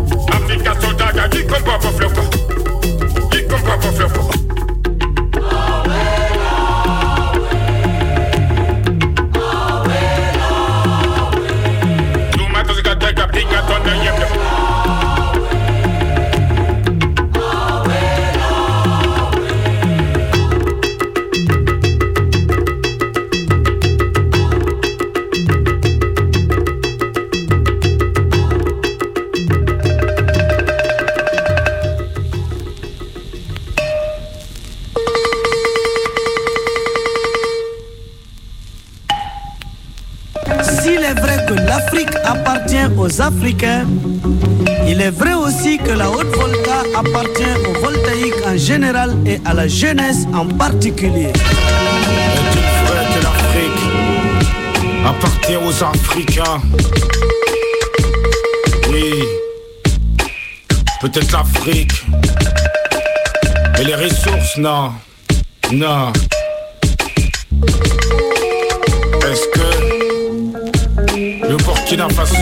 comme papa fleur pas. Qui comme papa fleur. Africains, il est vrai aussi que la haute volta appartient aux voltaïques en général et à la jeunesse en particulier. Vrai que l'Afrique appartient aux Africains? Oui. Peut-être l'Afrique. Mais les ressources, non. Non. Est-ce que le Burkina Faso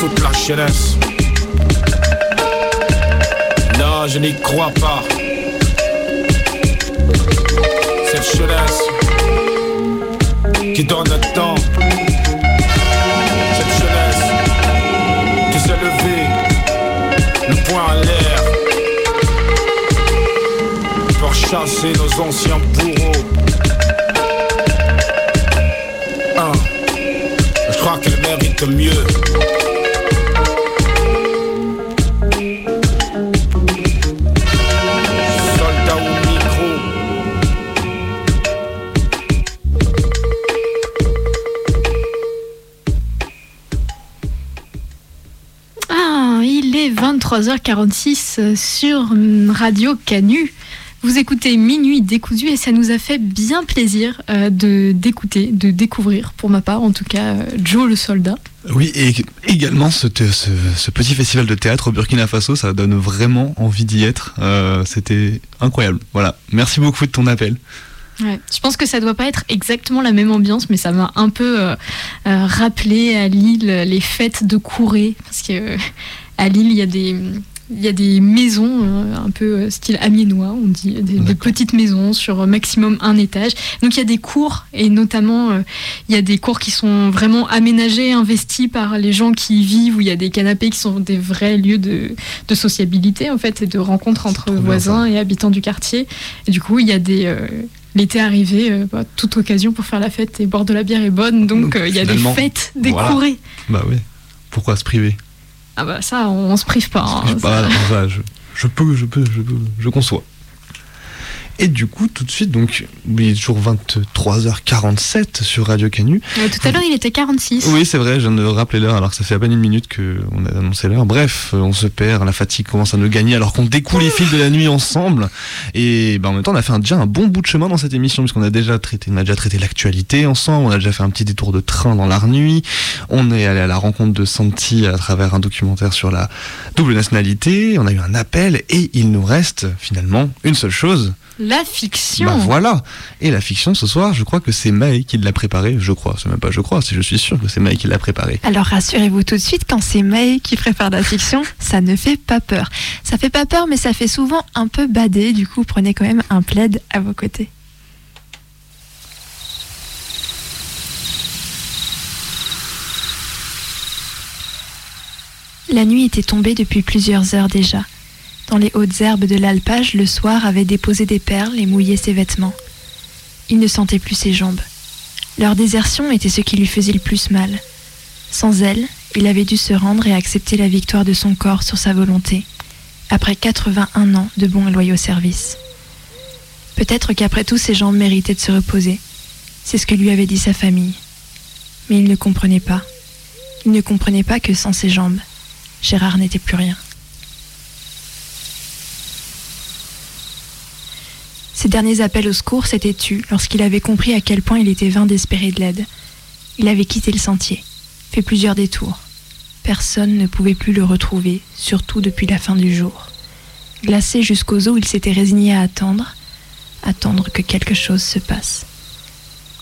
toute la jeunesse Non, je n'y crois pas. Cette jeunesse qui donne le temps. Cette jeunesse qui s'est levée, le poing en l'air, pour chasser nos anciens bourreaux. Un, je crois qu'elle mérite mieux. 23h46 sur Radio Canu. Vous écoutez Minuit décousu et ça nous a fait bien plaisir euh, de d'écouter, de découvrir, pour ma part en tout cas, euh, Joe le soldat. Oui, et également ce, ce- ce petit festival de théâtre au Burkina Faso, ça donne vraiment envie d'y être. Euh, C'était incroyable. Voilà. Merci beaucoup de ton appel. Ouais, je pense que ça doit pas être exactement la même ambiance, mais ça m'a un peu euh, euh, rappelé à Lille les fêtes de Courée, parce que euh, à Lille il y a des il y a des maisons euh, un peu euh, style amiénois, on dit, des, des petites maisons sur euh, maximum un étage. Donc il y a des cours et notamment euh, il y a des cours qui sont vraiment aménagés, investis par les gens qui y vivent, où il y a des canapés qui sont des vrais lieux de, de sociabilité en fait et de rencontres entre voisins et habitants du quartier. Et du coup il y a des euh, L'été arrivé, bah, toute occasion pour faire la fête et boire de la bière est bonne, donc il y a des fêtes, des voilà. courées. Bah oui. Pourquoi se priver? Ah bah ça, on, on se prive pas. hein, Je, sais pas, ça. ça, je, je peux, je peux, je peux, je conçois. Et du coup, tout de suite, donc, il est toujours 23h47 sur Radio Canu. Ouais, tout à l'heure, il était 46. Oui, c'est vrai, je viens de rappeler l'heure alors que ça fait à peine une minute qu'on a annoncé l'heure. Bref, euh, on se perd, la fatigue commence à nous gagner alors qu'on découle les fils de la nuit ensemble. Et ben, en même temps, on a fait un- déjà un bon bout de chemin dans cette émission puisqu'on a déjà traité, on a déjà traité l'actualité ensemble, on a déjà fait un petit détour de train dans l'art nuit, on est allé à la rencontre de Santi à travers un documentaire sur la double nationalité, on a eu un appel et il nous reste finalement une seule chose la fiction. Bah voilà. Et la fiction ce soir, je crois que c'est Maë qui l'a préparée. Je crois, c'est même pas je crois, c'est je suis sûr que c'est Maë qui l'a préparée. Alors rassurez-vous tout de suite, quand c'est Maë qui prépare la fiction, ça ne fait pas peur. Ça fait pas peur, mais ça fait souvent un peu bader. Du coup, prenez quand même un plaid à vos côtés. La nuit était tombée depuis plusieurs heures déjà. Dans les hautes herbes de l'alpage, le soir avait déposé des perles et mouillé ses vêtements. Il ne sentait plus ses jambes. Leur désertion était ce qui lui faisait le plus mal. Sans elle, il avait dû se rendre et accepter la victoire de son corps sur sa volonté, après 81 ans de bons et loyaux services. Peut-être qu'après tout, ses jambes méritaient de se reposer. C'est ce que lui avait dit sa famille. Mais il ne comprenait pas. Il ne comprenait pas que sans ses jambes, Gérard n'était plus rien. Ses derniers appels au secours s'étaient tus lorsqu'il avait compris à quel point il était vain d'espérer de l'aide. Il avait quitté le sentier, fait plusieurs détours. Personne ne pouvait plus le retrouver, surtout depuis la fin du jour. Glacé jusqu'aux os, il s'était résigné à attendre, attendre que quelque chose se passe.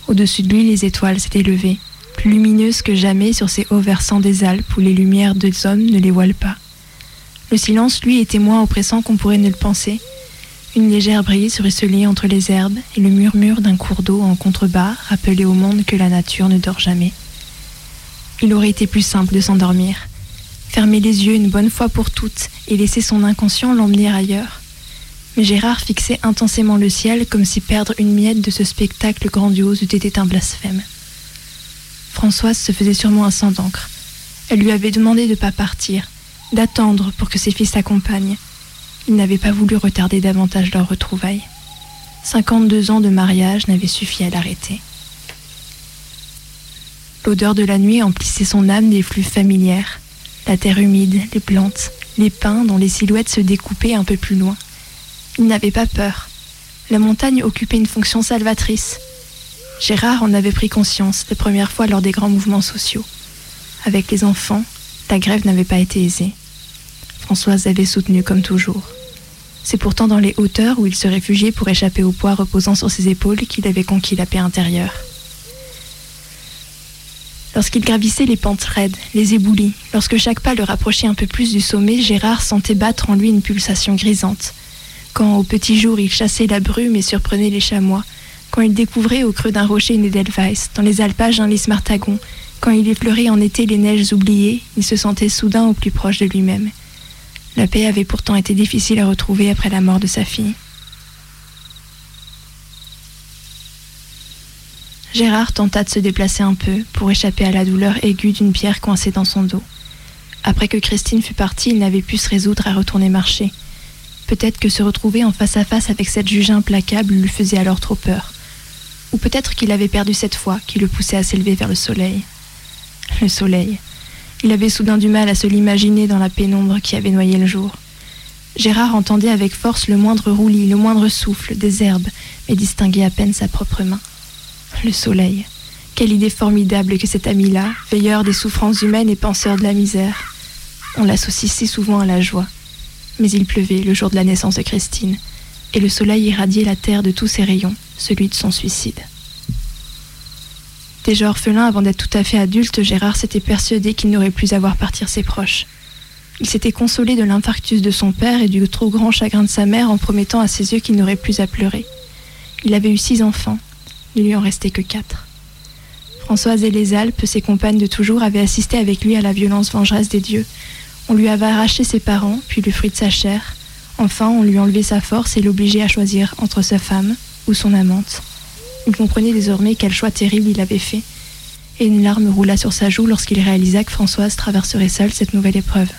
Au-dessus de lui, les étoiles s'étaient levées, plus lumineuses que jamais sur ces hauts versants des Alpes où les lumières des hommes ne les voilent pas. Le silence, lui, était moins oppressant qu'on pourrait ne le penser. Une légère brise ruisselait entre les herbes et le murmure d'un cours d'eau en contrebas rappelait au monde que la nature ne dort jamais. Il aurait été plus simple de s'endormir, fermer les yeux une bonne fois pour toutes et laisser son inconscient l'emmener ailleurs. Mais Gérard fixait intensément le ciel comme si perdre une miette de ce spectacle grandiose eût été un blasphème. Françoise se faisait sûrement un sang d'encre. Elle lui avait demandé de ne pas partir, d'attendre pour que ses fils l'accompagnent. Il n'avait pas voulu retarder davantage leur retrouvaille. 52 ans de mariage n'avaient suffi à l'arrêter. L'odeur de la nuit emplissait son âme des flux familières. La terre humide, les plantes, les pins dont les silhouettes se découpaient un peu plus loin. Il n'avait pas peur. La montagne occupait une fonction salvatrice. Gérard en avait pris conscience les premières fois lors des grands mouvements sociaux. Avec les enfants, la grève n'avait pas été aisée. Françoise avait soutenu comme toujours. C'est pourtant dans les hauteurs où il se réfugiait pour échapper au poids reposant sur ses épaules qu'il avait conquis la paix intérieure. Lorsqu'il gravissait les pentes raides, les éboulis, lorsque chaque pas le rapprochait un peu plus du sommet, Gérard sentait battre en lui une pulsation grisante. Quand au petit jour il chassait la brume et surprenait les chamois, quand il découvrait au creux d'un rocher une Edelweiss, dans les alpages un lys martagon, quand il effleurait en été les neiges oubliées, il se sentait soudain au plus proche de lui-même. La paix avait pourtant été difficile à retrouver après la mort de sa fille. Gérard tenta de se déplacer un peu pour échapper à la douleur aiguë d'une pierre coincée dans son dos. Après que Christine fut partie, il n'avait pu se résoudre à retourner marcher. Peut-être que se retrouver en face à face avec cette juge implacable lui faisait alors trop peur. Ou peut-être qu'il avait perdu cette foi qui le poussait à s'élever vers le soleil. Le soleil. Il avait soudain du mal à se l'imaginer dans la pénombre qui avait noyé le jour. Gérard entendait avec force le moindre roulis, le moindre souffle des herbes, mais distinguait à peine sa propre main. Le soleil. Quelle idée formidable que cet ami-là, veilleur des souffrances humaines et penseur de la misère. On l'associe si souvent à la joie. Mais il pleuvait le jour de la naissance de Christine, et le soleil irradiait la terre de tous ses rayons, celui de son suicide. Déjà orphelin avant d'être tout à fait adulte, Gérard s'était persuadé qu'il n'aurait plus à voir partir ses proches. Il s'était consolé de l'infarctus de son père et du trop grand chagrin de sa mère en promettant à ses yeux qu'il n'aurait plus à pleurer. Il avait eu six enfants, il lui en restait que quatre. Françoise et les Alpes, ses compagnes de toujours, avaient assisté avec lui à la violence vengeresse des dieux. On lui avait arraché ses parents, puis le fruit de sa chair. Enfin, on lui enlevait sa force et l'obligeait à choisir entre sa femme ou son amante. Il comprenait désormais quel choix terrible il avait fait, et une larme roula sur sa joue lorsqu'il réalisa que Françoise traverserait seule cette nouvelle épreuve.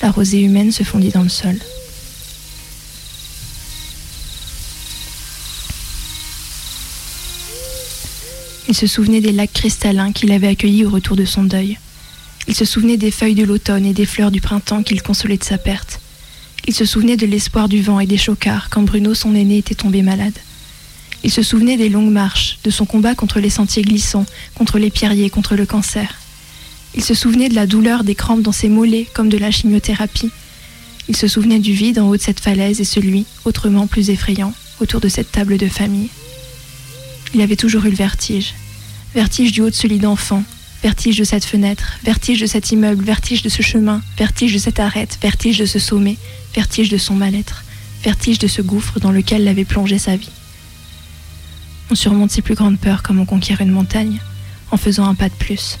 La rosée humaine se fondit dans le sol. Il se souvenait des lacs cristallins qu'il avait accueillis au retour de son deuil. Il se souvenait des feuilles de l'automne et des fleurs du printemps qu'il consolait de sa perte. Il se souvenait de l'espoir du vent et des chocards quand Bruno, son aîné, était tombé malade. Il se souvenait des longues marches, de son combat contre les sentiers glissants, contre les pierriers, contre le cancer. Il se souvenait de la douleur des crampes dans ses mollets, comme de la chimiothérapie. Il se souvenait du vide en haut de cette falaise et celui, autrement plus effrayant, autour de cette table de famille. Il avait toujours eu le vertige. Vertige du haut de ce lit d'enfant, vertige de cette fenêtre, vertige de cet immeuble, vertige de ce chemin, vertige de cette arête, vertige de ce sommet, vertige de son mal-être, vertige de ce gouffre dans lequel l'avait plongé sa vie. On surmonte ses plus grandes peurs comme on conquiert une montagne, en faisant un pas de plus.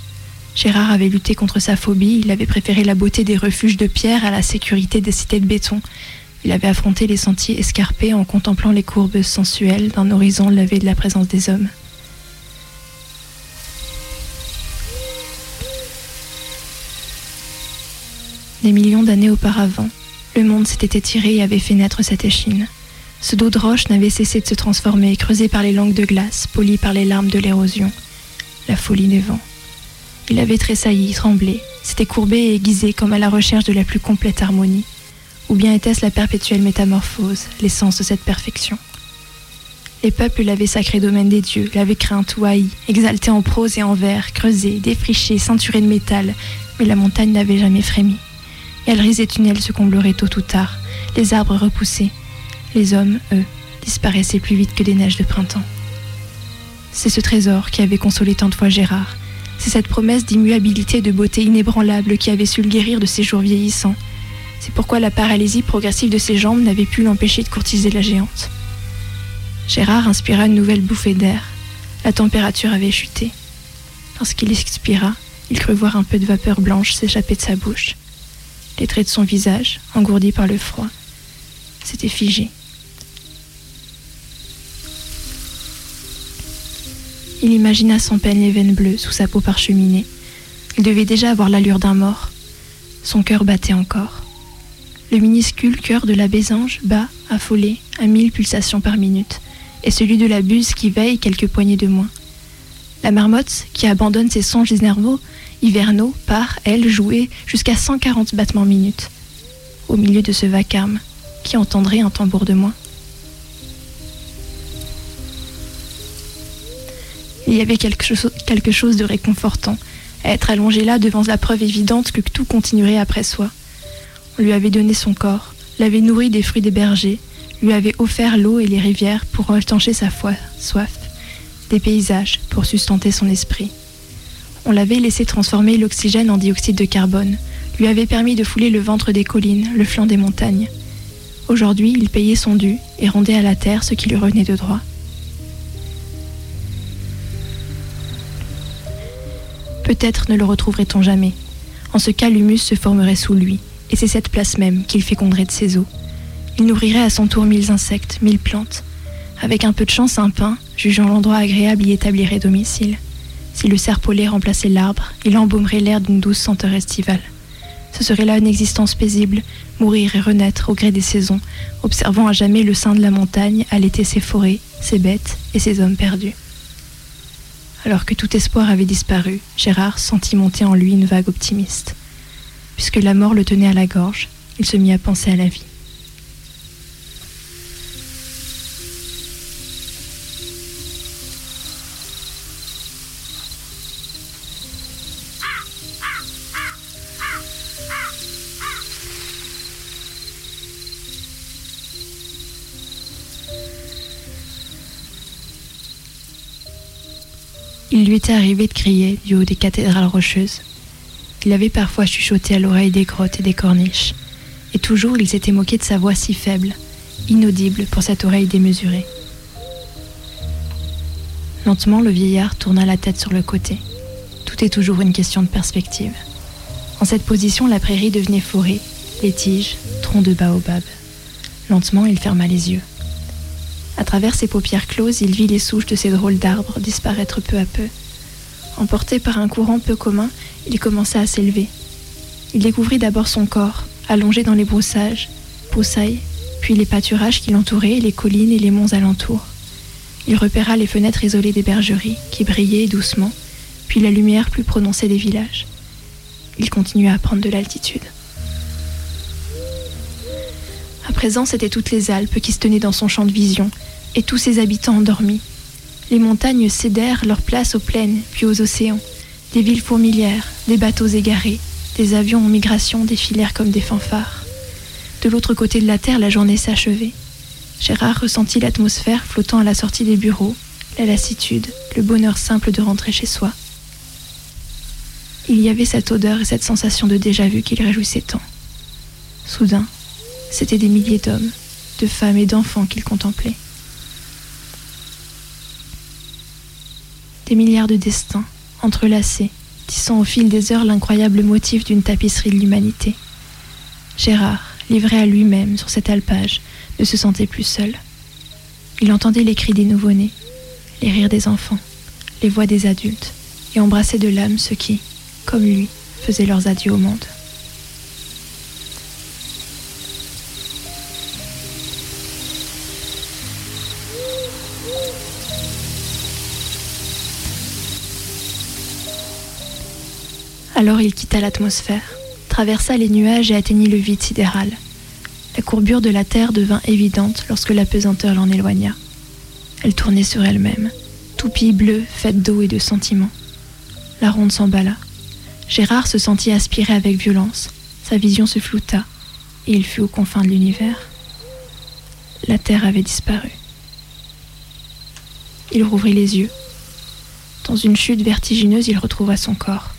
Gérard avait lutté contre sa phobie, il avait préféré la beauté des refuges de pierre à la sécurité des cités de béton. Il avait affronté les sentiers escarpés en contemplant les courbes sensuelles d'un horizon lavé de la présence des hommes. Des millions d'années auparavant, le monde s'était étiré et avait fait naître cette échine. Ce dos de roche n'avait cessé de se transformer, creusé par les langues de glace, poli par les larmes de l'érosion. La folie des vents. Il avait tressailli, tremblé, s'était courbé et aiguisé comme à la recherche de la plus complète harmonie. Ou bien était-ce la perpétuelle métamorphose, l'essence de cette perfection? Les peuples l'avaient sacré domaine des dieux, l'avaient crainte ou haï, exalté en prose et en vers, creusé, défriché, ceinturé de métal, mais la montagne n'avait jamais frémi. Galeries et tunnels se comblerait tôt ou tard, les arbres repoussés. Les hommes, eux, disparaissaient plus vite que des neiges de printemps. C'est ce trésor qui avait consolé tant de fois Gérard. C'est cette promesse d'immuabilité et de beauté inébranlable qui avait su le guérir de ses jours vieillissants. C'est pourquoi la paralysie progressive de ses jambes n'avait pu l'empêcher de courtiser la géante. Gérard inspira une nouvelle bouffée d'air. La température avait chuté. Lorsqu'il expira, il crut voir un peu de vapeur blanche s'échapper de sa bouche. Les traits de son visage, engourdis par le froid, s'étaient figés. Il imagina sans peine les veines bleues sous sa peau parcheminée. Il devait déjà avoir l'allure d'un mort. Son cœur battait encore. Le minuscule cœur de la bésange bat, affolé, à mille pulsations par minute, et celui de la buse qui veille quelques poignées de moins. La marmotte, qui abandonne ses songes nerveux, hivernaux, part, elle, jouer jusqu'à 140 battements minutes. Au milieu de ce vacarme, qui entendrait un tambour de moins Il y avait quelque chose, de réconfortant à être allongé là devant la preuve évidente que tout continuerait après soi. On lui avait donné son corps, l'avait nourri des fruits des bergers, lui avait offert l'eau et les rivières pour étancher sa soif, des paysages pour sustenter son esprit. On l'avait laissé transformer l'oxygène en dioxyde de carbone, lui avait permis de fouler le ventre des collines, le flanc des montagnes. Aujourd'hui, il payait son dû et rendait à la terre ce qui lui revenait de droit. Peut-être ne le retrouverait-on jamais. En ce cas, l'humus se formerait sous lui, et c'est cette place même qu'il féconderait de ses eaux. Il nourrirait à son tour mille insectes, mille plantes. Avec un peu de chance, un pin, jugeant l'endroit agréable, y établirait domicile. Si le serpolet remplaçait l'arbre, il embaumerait l'air d'une douce senteur estivale. Ce serait là une existence paisible, mourir et renaître au gré des saisons, observant à jamais le sein de la montagne allaiter ses forêts, ses bêtes et ses hommes perdus. Alors que tout espoir avait disparu, Gérard sentit monter en lui une vague optimiste. Puisque la mort le tenait à la gorge, il se mit à penser à la vie. Il lui était arrivé de crier du haut des cathédrales rocheuses. Il avait parfois chuchoté à l'oreille des grottes et des corniches. Et toujours il s'était moqué de sa voix si faible, inaudible pour cette oreille démesurée. Lentement, le vieillard tourna la tête sur le côté. Tout est toujours une question de perspective. En cette position, la prairie devenait forêt, les tiges, troncs de baobab. Lentement, il ferma les yeux. À travers ses paupières closes, il vit les souches de ces drôles d'arbres disparaître peu à peu. Emporté par un courant peu commun, il commença à s'élever. Il découvrit d'abord son corps, allongé dans les broussages, broussailles, puis les pâturages qui l'entouraient, les collines et les monts alentours. Il repéra les fenêtres isolées des bergeries, qui brillaient doucement, puis la lumière plus prononcée des villages. Il continua à prendre de l'altitude. À présent, c'étaient toutes les Alpes qui se tenaient dans son champ de vision, et tous ses habitants endormis. Les montagnes cédèrent leur place aux plaines, puis aux océans. Des villes fourmilières, des bateaux égarés, des avions en migration défilèrent comme des fanfares. De l'autre côté de la terre, la journée s'achevait. Gérard ressentit l'atmosphère flottant à la sortie des bureaux, la lassitude, le bonheur simple de rentrer chez soi. Il y avait cette odeur et cette sensation de déjà-vu qu'il réjouissait tant. Soudain, c'étaient des milliers d'hommes, de femmes et d'enfants qu'il contemplait. Des milliards de destins, entrelacés, tissant au fil des heures l'incroyable motif d'une tapisserie de l'humanité. Gérard, livré à lui-même sur cet alpage, ne se sentait plus seul. Il entendait les cris des nouveau-nés, les rires des enfants, les voix des adultes, et embrassait de l'âme ceux qui, comme lui, faisaient leurs adieux au monde. Alors il quitta l'atmosphère, traversa les nuages et atteignit le vide sidéral. La courbure de la Terre devint évidente lorsque la pesanteur l'en éloigna. Elle tournait sur elle-même, toupie bleue faite d'eau et de sentiments. La ronde s'emballa. Gérard se sentit aspirer avec violence. Sa vision se flouta, et il fut aux confins de l'univers. La Terre avait disparu. Il rouvrit les yeux. Dans une chute vertigineuse, il retrouva son corps.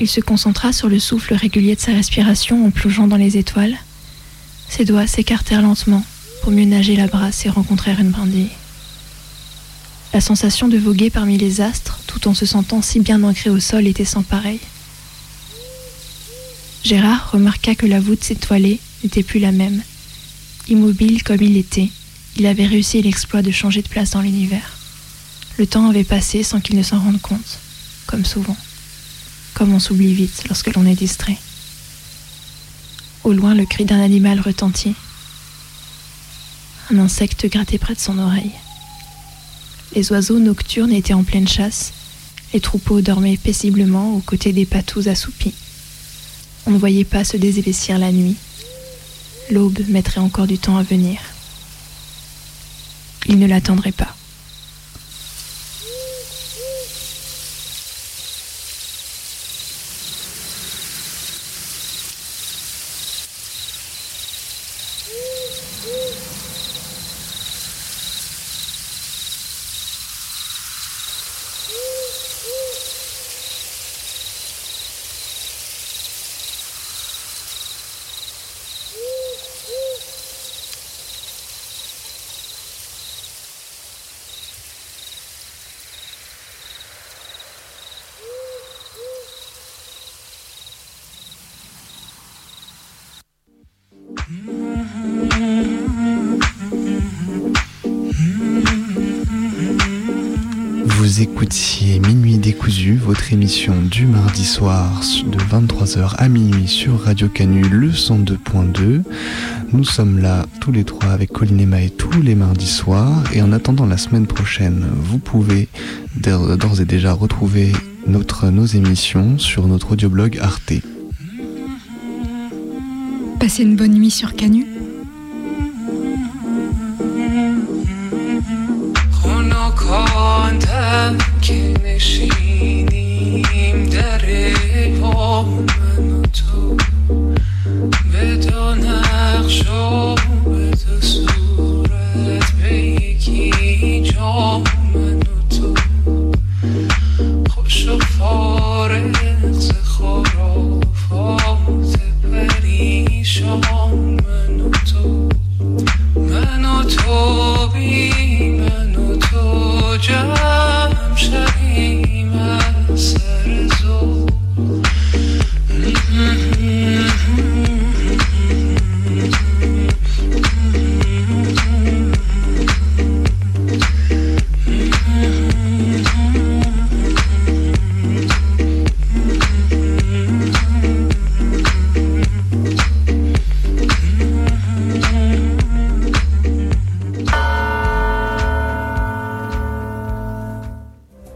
Il se concentra sur le souffle régulier de sa respiration en plongeant dans les étoiles. Ses doigts s'écartèrent lentement pour mieux nager la brasse et rencontrer une brindille. La sensation de voguer parmi les astres, tout en se sentant si bien ancré au sol, était sans pareil. Gérard remarqua que la voûte s'étoilée n'était plus la même. Immobile comme il était, il avait réussi l'exploit de changer de place dans l'univers. Le temps avait passé sans qu'il ne s'en rende compte, comme souvent comme on s'oublie vite lorsque l'on est distrait. Au loin, le cri d'un animal retentit. Un insecte grattait près de son oreille. Les oiseaux nocturnes étaient en pleine chasse. Les troupeaux dormaient paisiblement aux côtés des patous assoupis. On ne voyait pas se désépaissir la nuit. L'aube mettrait encore du temps à venir. Il ne l'attendrait pas. Écoutiez Minuit décousu, votre émission du mardi soir de 23h à minuit sur Radio Canu le 102.2. Nous sommes là tous les trois avec Colline et tous les mardis soirs et en attendant la semaine prochaine, vous pouvez d'ores et déjà retrouver nos émissions sur notre audioblog Arte. Passez une bonne nuit sur Canu. که نشینیم در پا من و تو به دو